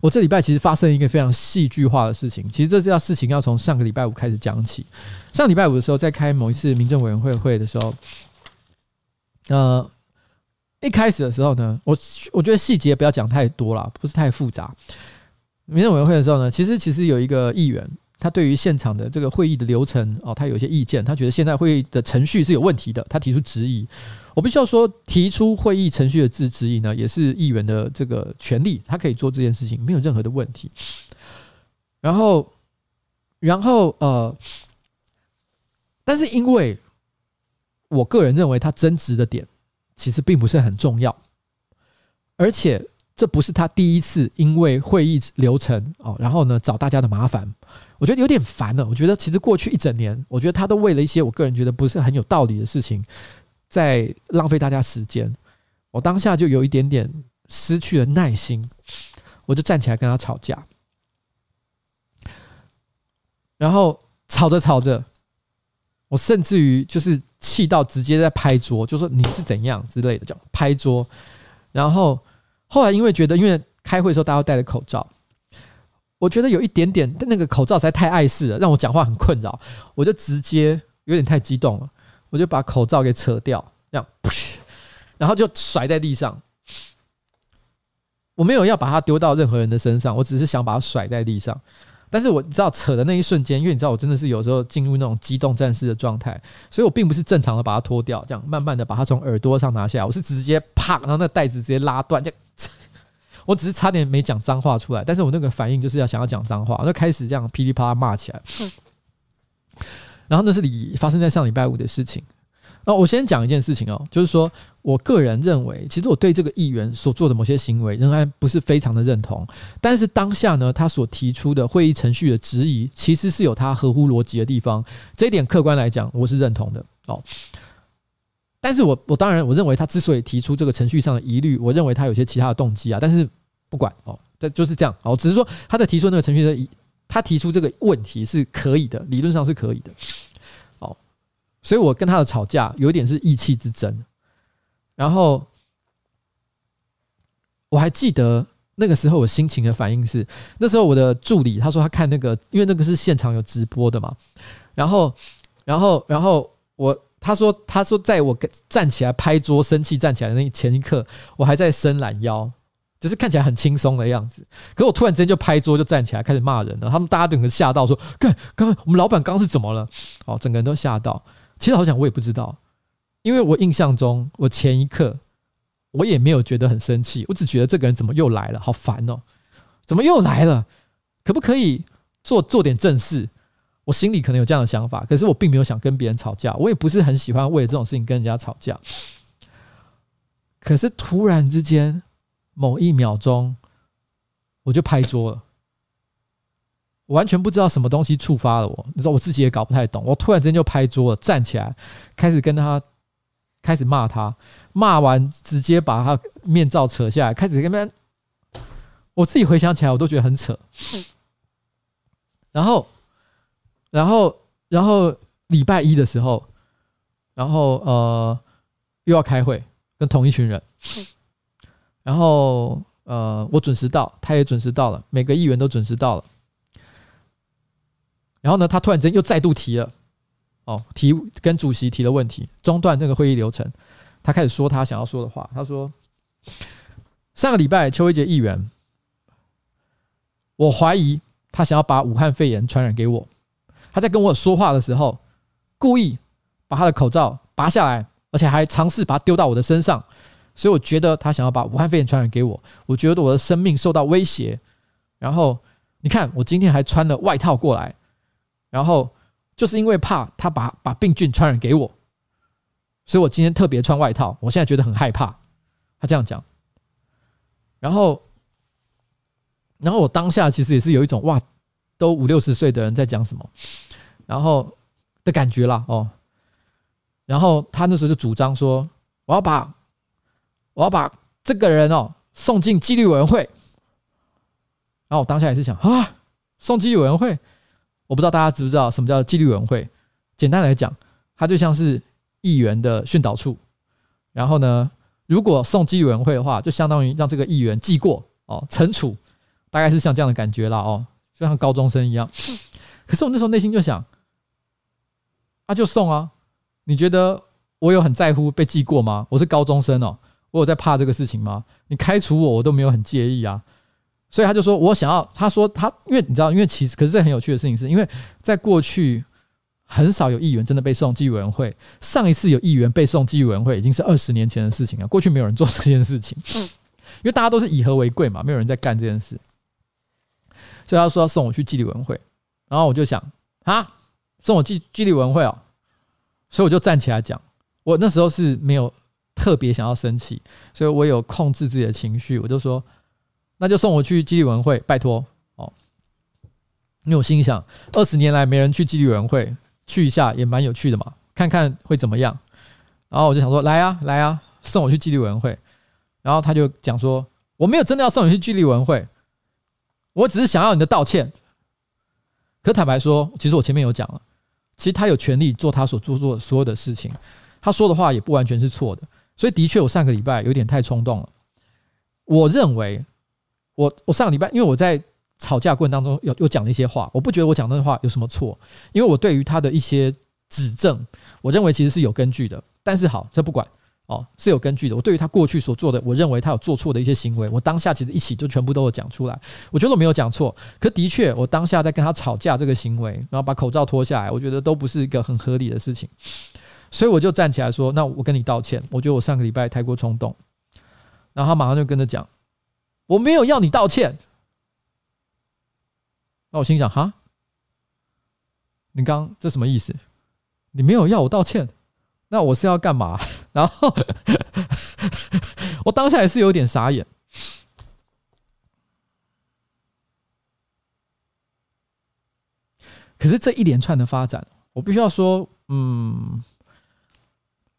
我这礼拜其实发生一个非常戏剧化的事情。其实这件事情要从上个礼拜五开始讲起。上礼拜五的时候，在开某一次民政委员会会的时候，呃，一开始的时候呢，我我觉得细节不要讲太多了，不是太复杂。民政委员会的时候呢，其实其实有一个议员。他对于现场的这个会议的流程哦，他有一些意见，他觉得现在会议的程序是有问题的，他提出质疑。我必须要说，提出会议程序的质质疑呢，也是议员的这个权利，他可以做这件事情，没有任何的问题。然后，然后呃，但是因为我个人认为他争执的点其实并不是很重要，而且。这不是他第一次因为会议流程哦，然后呢，找大家的麻烦，我觉得有点烦了。我觉得其实过去一整年，我觉得他都为了一些我个人觉得不是很有道理的事情，在浪费大家时间。我当下就有一点点失去了耐心，我就站起来跟他吵架，然后吵着吵着，我甚至于就是气到直接在拍桌，就说你是怎样之类的，叫拍桌。然后后来因为觉得，因为开会的时候大家都戴着口罩，我觉得有一点点那个口罩实在太碍事了，让我讲话很困扰，我就直接有点太激动了，我就把口罩给扯掉，这样，然后就甩在地上。我没有要把它丢到任何人的身上，我只是想把它甩在地上。但是我知道扯的那一瞬间，因为你知道我真的是有时候进入那种机动战士的状态，所以我并不是正常的把它脱掉，这样慢慢的把它从耳朵上拿下来，我是直接啪，然后那袋子直接拉断，就，我只是差点没讲脏话出来，但是我那个反应就是要想要讲脏话，我就开始这样噼里啪啦骂起来。然后那是你发生在上礼拜五的事情。那我先讲一件事情哦，就是说我个人认为，其实我对这个议员所做的某些行为仍然不是非常的认同。但是当下呢，他所提出的会议程序的质疑，其实是有他合乎逻辑的地方。这一点客观来讲，我是认同的哦。但是我我当然我认为他之所以提出这个程序上的疑虑，我认为他有些其他的动机啊。但是不管哦，这就是这样哦。只是说他的提出那个程序的，他提出这个问题是可以的，理论上是可以的。哦所以我跟他的吵架有点是意气之争，然后我还记得那个时候我心情的反应是，那时候我的助理他说他看那个，因为那个是现场有直播的嘛，然后，然后，然后我他说他说在我站起来拍桌生气站起来的那前一刻，我还在伸懒腰，就是看起来很轻松的样子，可我突然之间就拍桌就站起来开始骂人了，他们大家整个吓到说，看刚刚我们老板刚刚是怎么了？哦，整个人都吓到。其实好像我也不知道，因为我印象中，我前一刻我也没有觉得很生气，我只觉得这个人怎么又来了，好烦哦！怎么又来了？可不可以做做点正事？我心里可能有这样的想法，可是我并没有想跟别人吵架，我也不是很喜欢为了这种事情跟人家吵架。可是突然之间，某一秒钟，我就拍桌了。我完全不知道什么东西触发了我，你知道我自己也搞不太懂。我突然间就拍桌了，站起来，开始跟他开始骂他，骂完直接把他面罩扯下来，开始跟他。我自己回想起来，我都觉得很扯。然后，然后，然后礼拜一的时候，然后呃又要开会，跟同一群人。然后呃我准时到，他也准时到了，每个议员都准时到了。然后呢，他突然间又再度提了，哦，提跟主席提了问题，中断那个会议流程。他开始说他想要说的话。他说：“上个礼拜邱威杰议员，我怀疑他想要把武汉肺炎传染给我。他在跟我说话的时候，故意把他的口罩拔下来，而且还尝试把它丢到我的身上。所以我觉得他想要把武汉肺炎传染给我。我觉得我的生命受到威胁。然后你看，我今天还穿了外套过来。”然后就是因为怕他把把病菌传染给我，所以我今天特别穿外套。我现在觉得很害怕。他这样讲，然后，然后我当下其实也是有一种哇，都五六十岁的人在讲什么，然后的感觉啦哦。然后他那时候就主张说，我要把我要把这个人哦送进纪律委员会。然后我当下也是想啊，送纪律委员会。我不知道大家知不知道什么叫纪律委员会？简单来讲，它就像是议员的训导处。然后呢，如果送纪律委员会的话，就相当于让这个议员记过哦，惩处，大概是像这样的感觉了哦，就像高中生一样。可是我那时候内心就想，那、啊、就送啊！你觉得我有很在乎被记过吗？我是高中生哦，我有在怕这个事情吗？你开除我，我都没有很介意啊。所以他就说，我想要。他说他，因为你知道，因为其实，可是这很有趣的事情是，因为在过去很少有议员真的被送纪律委员会。上一次有议员被送纪律委员会，已经是二十年前的事情了。过去没有人做这件事情，因为大家都是以和为贵嘛，没有人在干这件事。所以他说要送我去纪律委员会，然后我就想啊，送我纪纪律委员会哦，所以我就站起来讲，我那时候是没有特别想要生气，所以我有控制自己的情绪，我就说。那就送我去纪律委员会，拜托哦。因为我心想，二十年来没人去纪律委员会，去一下也蛮有趣的嘛，看看会怎么样。然后我就想说，来啊，来啊，送我去纪律委员会。然后他就讲说，我没有真的要送你去纪律委员会，我只是想要你的道歉。可坦白说，其实我前面有讲了，其实他有权利做他所做做所有的事情，他说的话也不完全是错的。所以的确，我上个礼拜有点太冲动了。我认为我，我上个礼拜，因为我在吵架过程当中有有讲了一些话，我不觉得我讲那些话有什么错，因为我对于他的一些指证，我认为其实是有根据的。但是好，这不管。哦，是有根据的。我对于他过去所做的，我认为他有做错的一些行为，我当下其实一起就全部都有讲出来。我觉得我没有讲错，可的确，我当下在跟他吵架这个行为，然后把口罩脱下来，我觉得都不是一个很合理的事情。所以我就站起来说：“那我跟你道歉，我觉得我上个礼拜太过冲动。”然后他马上就跟着讲：“我没有要你道歉。”那我心想：“哈，你刚这什么意思？你没有要我道歉？”那我是要干嘛？然后我当下也是有点傻眼。可是这一连串的发展，我必须要说，嗯，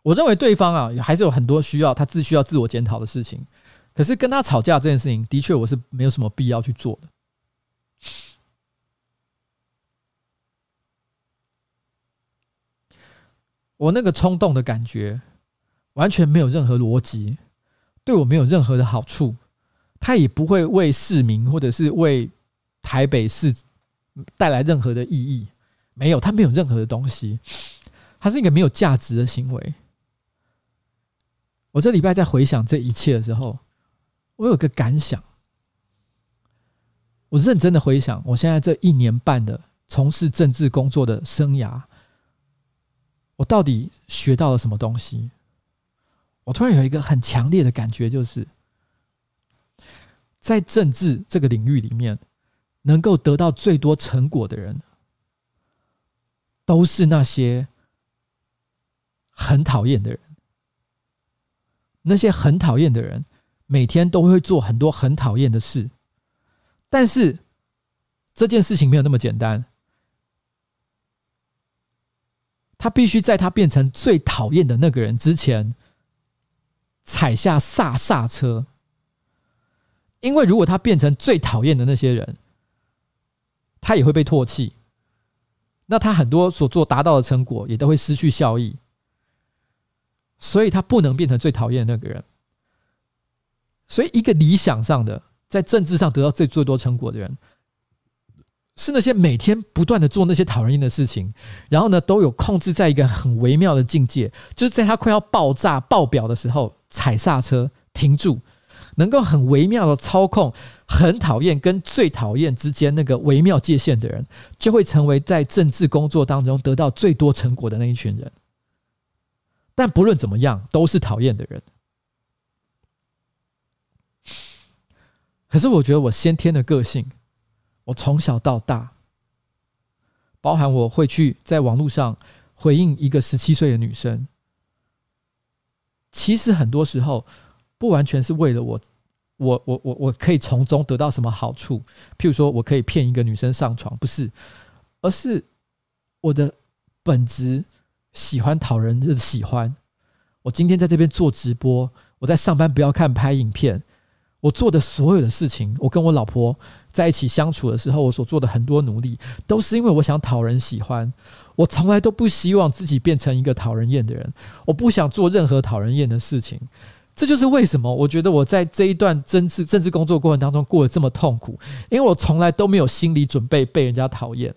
我认为对方啊，还是有很多需要他自需要自我检讨的事情。可是跟他吵架这件事情，的确我是没有什么必要去做的。我那个冲动的感觉，完全没有任何逻辑，对我没有任何的好处，他也不会为市民或者是为台北市带来任何的意义，没有，他没有任何的东西，他是一个没有价值的行为。我这礼拜在回想这一切的时候，我有个感想，我认真的回想我现在这一年半的从事政治工作的生涯。我到底学到了什么东西？我突然有一个很强烈的感觉，就是在政治这个领域里面，能够得到最多成果的人，都是那些很讨厌的人。那些很讨厌的人，每天都会做很多很讨厌的事，但是这件事情没有那么简单。他必须在他变成最讨厌的那个人之前踩下刹刹车，因为如果他变成最讨厌的那些人，他也会被唾弃，那他很多所做达到的成果也都会失去效益，所以他不能变成最讨厌的那个人。所以，一个理想上的在政治上得到最最多成果的人。是那些每天不断的做那些讨人厌的事情，然后呢，都有控制在一个很微妙的境界，就是在他快要爆炸爆表的时候踩刹车停住，能够很微妙的操控很讨厌跟最讨厌之间那个微妙界限的人，就会成为在政治工作当中得到最多成果的那一群人。但不论怎么样，都是讨厌的人。可是我觉得我先天的个性。我从小到大，包含我会去在网络上回应一个十七岁的女生，其实很多时候不完全是为了我，我我我我可以从中得到什么好处，譬如说我可以骗一个女生上床，不是，而是我的本质喜欢讨人的喜欢。我今天在这边做直播，我在上班不要看拍影片。我做的所有的事情，我跟我老婆在一起相处的时候，我所做的很多努力，都是因为我想讨人喜欢。我从来都不希望自己变成一个讨人厌的人，我不想做任何讨人厌的事情。这就是为什么我觉得我在这一段政治政治工作过程当中过得这么痛苦，因为我从来都没有心理准备被人家讨厌。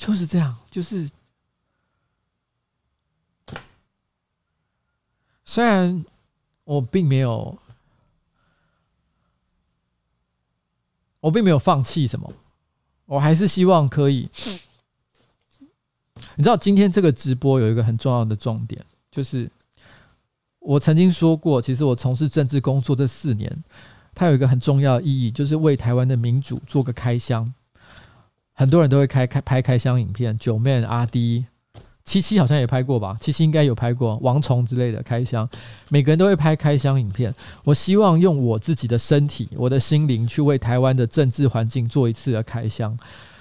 就是这样，就是虽然我并没有，我并没有放弃什么，我还是希望可以。你知道，今天这个直播有一个很重要的重点，就是我曾经说过，其实我从事政治工作这四年，它有一个很重要的意义，就是为台湾的民主做个开箱。很多人都会开开拍开箱影片，九妹、阿滴、七七好像也拍过吧？七七应该有拍过王虫之类的开箱，每个人都会拍开箱影片。我希望用我自己的身体、我的心灵去为台湾的政治环境做一次的开箱。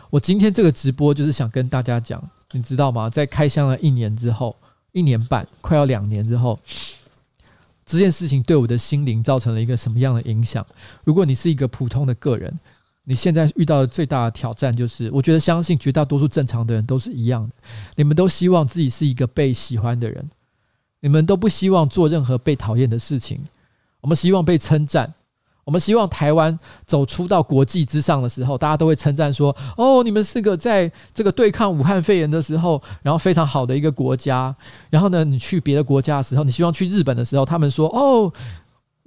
我今天这个直播就是想跟大家讲，你知道吗？在开箱了一年之后，一年半快要两年之后，这件事情对我的心灵造成了一个什么样的影响？如果你是一个普通的个人，你现在遇到的最大的挑战就是，我觉得相信绝大多数正常的人都是一样的。你们都希望自己是一个被喜欢的人，你们都不希望做任何被讨厌的事情。我们希望被称赞，我们希望台湾走出到国际之上的时候，大家都会称赞说：“哦，你们是个在这个对抗武汉肺炎的时候，然后非常好的一个国家。”然后呢，你去别的国家的时候，你希望去日本的时候，他们说：“哦。”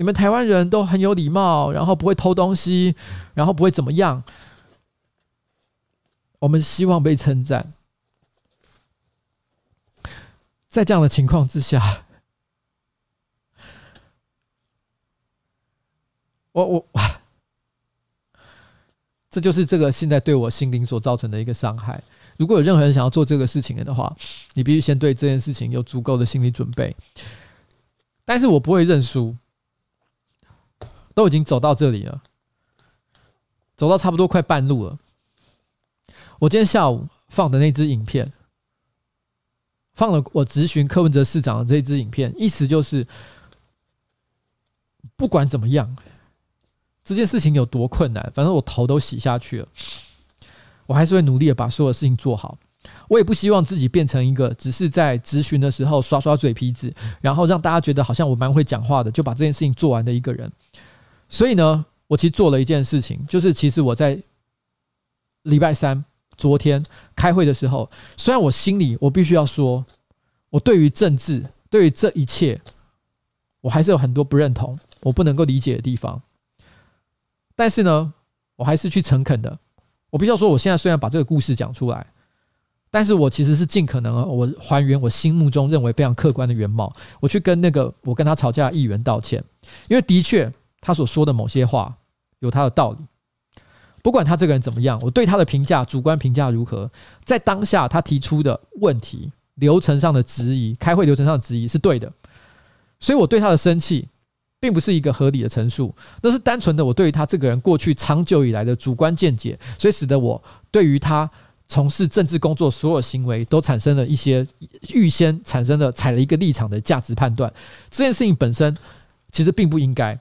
你们台湾人都很有礼貌，然后不会偷东西，然后不会怎么样。我们希望被称赞。在这样的情况之下，我我，这就是这个现在对我心灵所造成的一个伤害。如果有任何人想要做这个事情的话，你必须先对这件事情有足够的心理准备。但是我不会认输。都已经走到这里了，走到差不多快半路了。我今天下午放的那支影片，放了我咨询柯文哲市长的这支影片，意思就是，不管怎么样，这件事情有多困难，反正我头都洗下去了，我还是会努力的把所有事情做好。我也不希望自己变成一个只是在咨询的时候耍耍嘴皮子，然后让大家觉得好像我蛮会讲话的，就把这件事情做完的一个人。所以呢，我其实做了一件事情，就是其实我在礼拜三昨天开会的时候，虽然我心里我必须要说，我对于政治，对于这一切，我还是有很多不认同，我不能够理解的地方。但是呢，我还是去诚恳的，我必须要说，我现在虽然把这个故事讲出来，但是我其实是尽可能我还原我心目中认为非常客观的原貌，我去跟那个我跟他吵架的议员道歉，因为的确。他所说的某些话有他的道理，不管他这个人怎么样，我对他的评价主观评价如何，在当下他提出的问题、流程上的质疑、开会流程上的质疑是对的，所以我对他的生气并不是一个合理的陈述，那是单纯的我对于他这个人过去长久以来的主观见解，所以使得我对于他从事政治工作所有行为都产生了一些预先产生了踩了一个立场的价值判断，这件事情本身其实并不应该。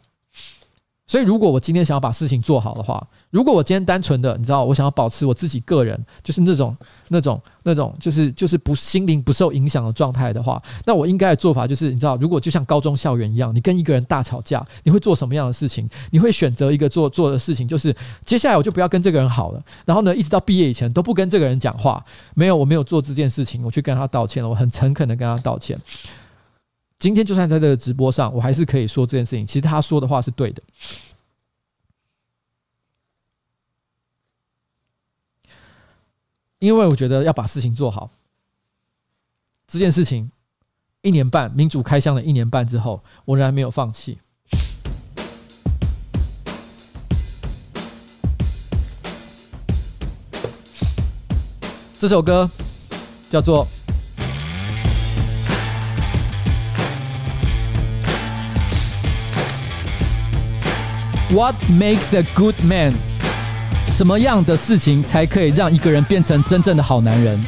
所以，如果我今天想要把事情做好的话，如果我今天单纯的，你知道，我想要保持我自己个人，就是那种、那种、那种，就是就是不心灵不受影响的状态的话，那我应该的做法就是，你知道，如果就像高中校园一样，你跟一个人大吵架，你会做什么样的事情？你会选择一个做做的事情，就是接下来我就不要跟这个人好了，然后呢，一直到毕业以前都不跟这个人讲话。没有，我没有做这件事情，我去跟他道歉了，我很诚恳的跟他道歉。今天就算在这个直播上，我还是可以说这件事情。其实他说的话是对的，因为我觉得要把事情做好。这件事情一年半民主开箱了一年半之后，我仍然没有放弃。这首歌叫做。What makes a good man？什么样的事情才可以让一个人变成真正的好男人？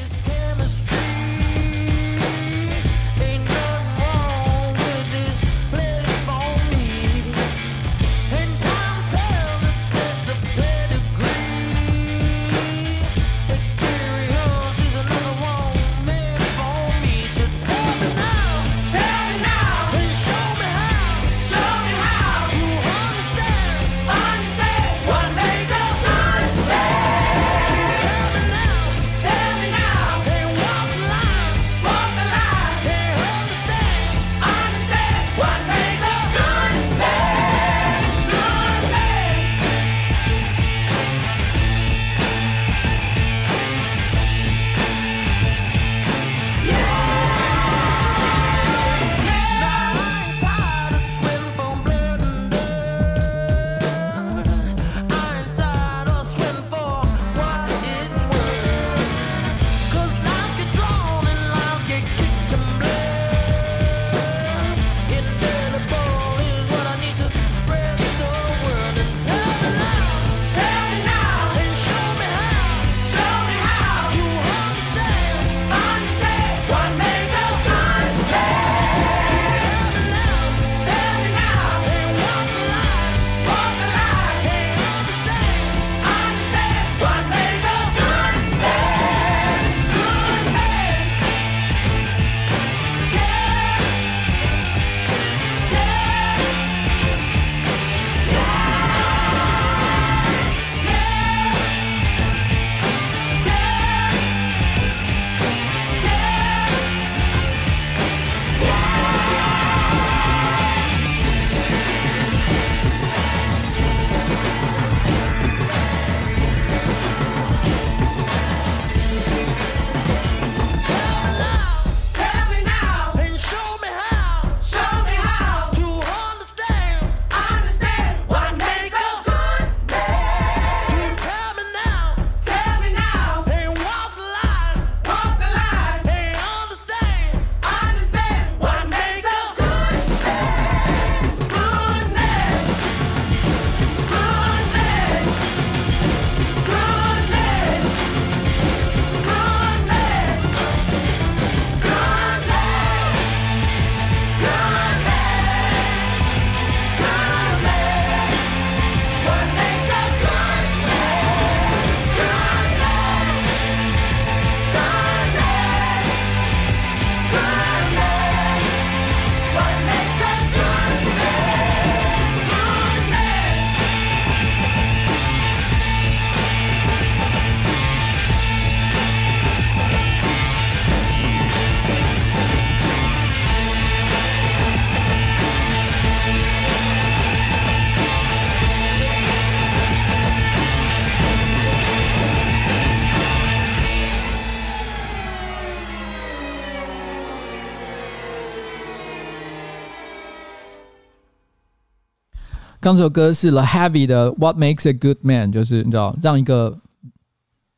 刚这首歌是 The Heavy 的《What Makes a Good Man》，就是你知道，让一个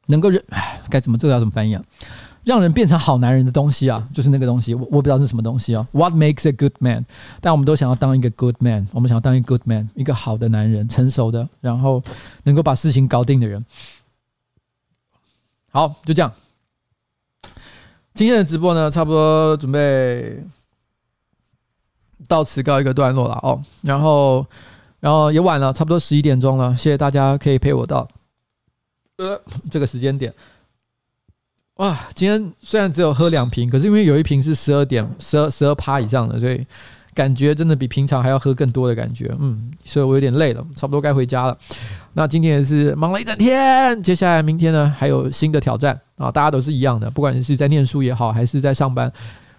能够人，哎，该怎么这个要怎么翻译啊？让人变成好男人的东西啊，就是那个东西，我我不知道是什么东西啊。What makes a good man？但我们都想要当一个 good man，我们想要当一个 good man，一个好的男人，成熟的，然后能够把事情搞定的人。好，就这样。今天的直播呢，差不多准备到此告一个段落了哦。然后，然后也晚了，差不多十一点钟了。谢谢大家可以陪我到呃这个时间点。哇，今天虽然只有喝两瓶，可是因为有一瓶是十二点十二十二趴以上的，所以感觉真的比平常还要喝更多的感觉。嗯，所以我有点累了，差不多该回家了。那今天也是忙了一整天，接下来明天呢还有新的挑战啊！大家都是一样的，不管你是在念书也好，还是在上班，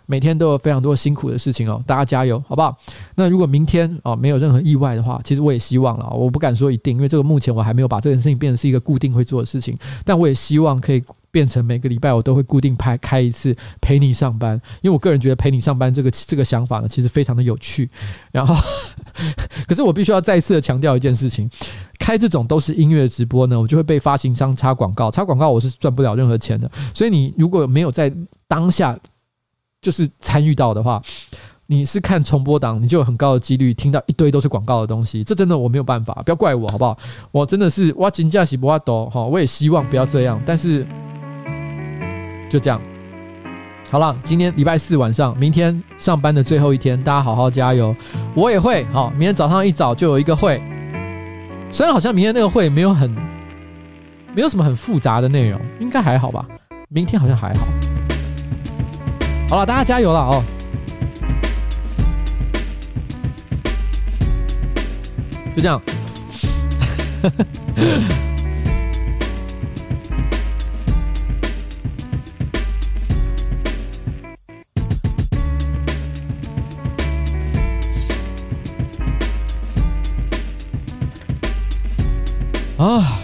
每天都有非常多辛苦的事情哦。大家加油，好不好？那如果明天啊没有任何意外的话，其实我也希望了，我不敢说一定，因为这个目前我还没有把这件事情变成是一个固定会做的事情，但我也希望可以。变成每个礼拜我都会固定拍开一次陪你上班，因为我个人觉得陪你上班这个这个想法呢，其实非常的有趣。然后，可是我必须要再次的强调一件事情：开这种都是音乐直播呢，我就会被发行商插广告，插广告我是赚不了任何钱的。所以你如果没有在当下就是参与到的话，你是看重播档，你就有很高的几率听到一堆都是广告的东西。这真的我没有办法，不要怪我好不好？我真的是我真的是没办法哈，我也希望不要这样，但是。就这样，好了，今天礼拜四晚上，明天上班的最后一天，大家好好加油，我也会好。明天早上一早就有一个会，虽然好像明天那个会没有很，没有什么很复杂的内容，应该还好吧？明天好像还好。好了，大家加油了哦！就这样。啊！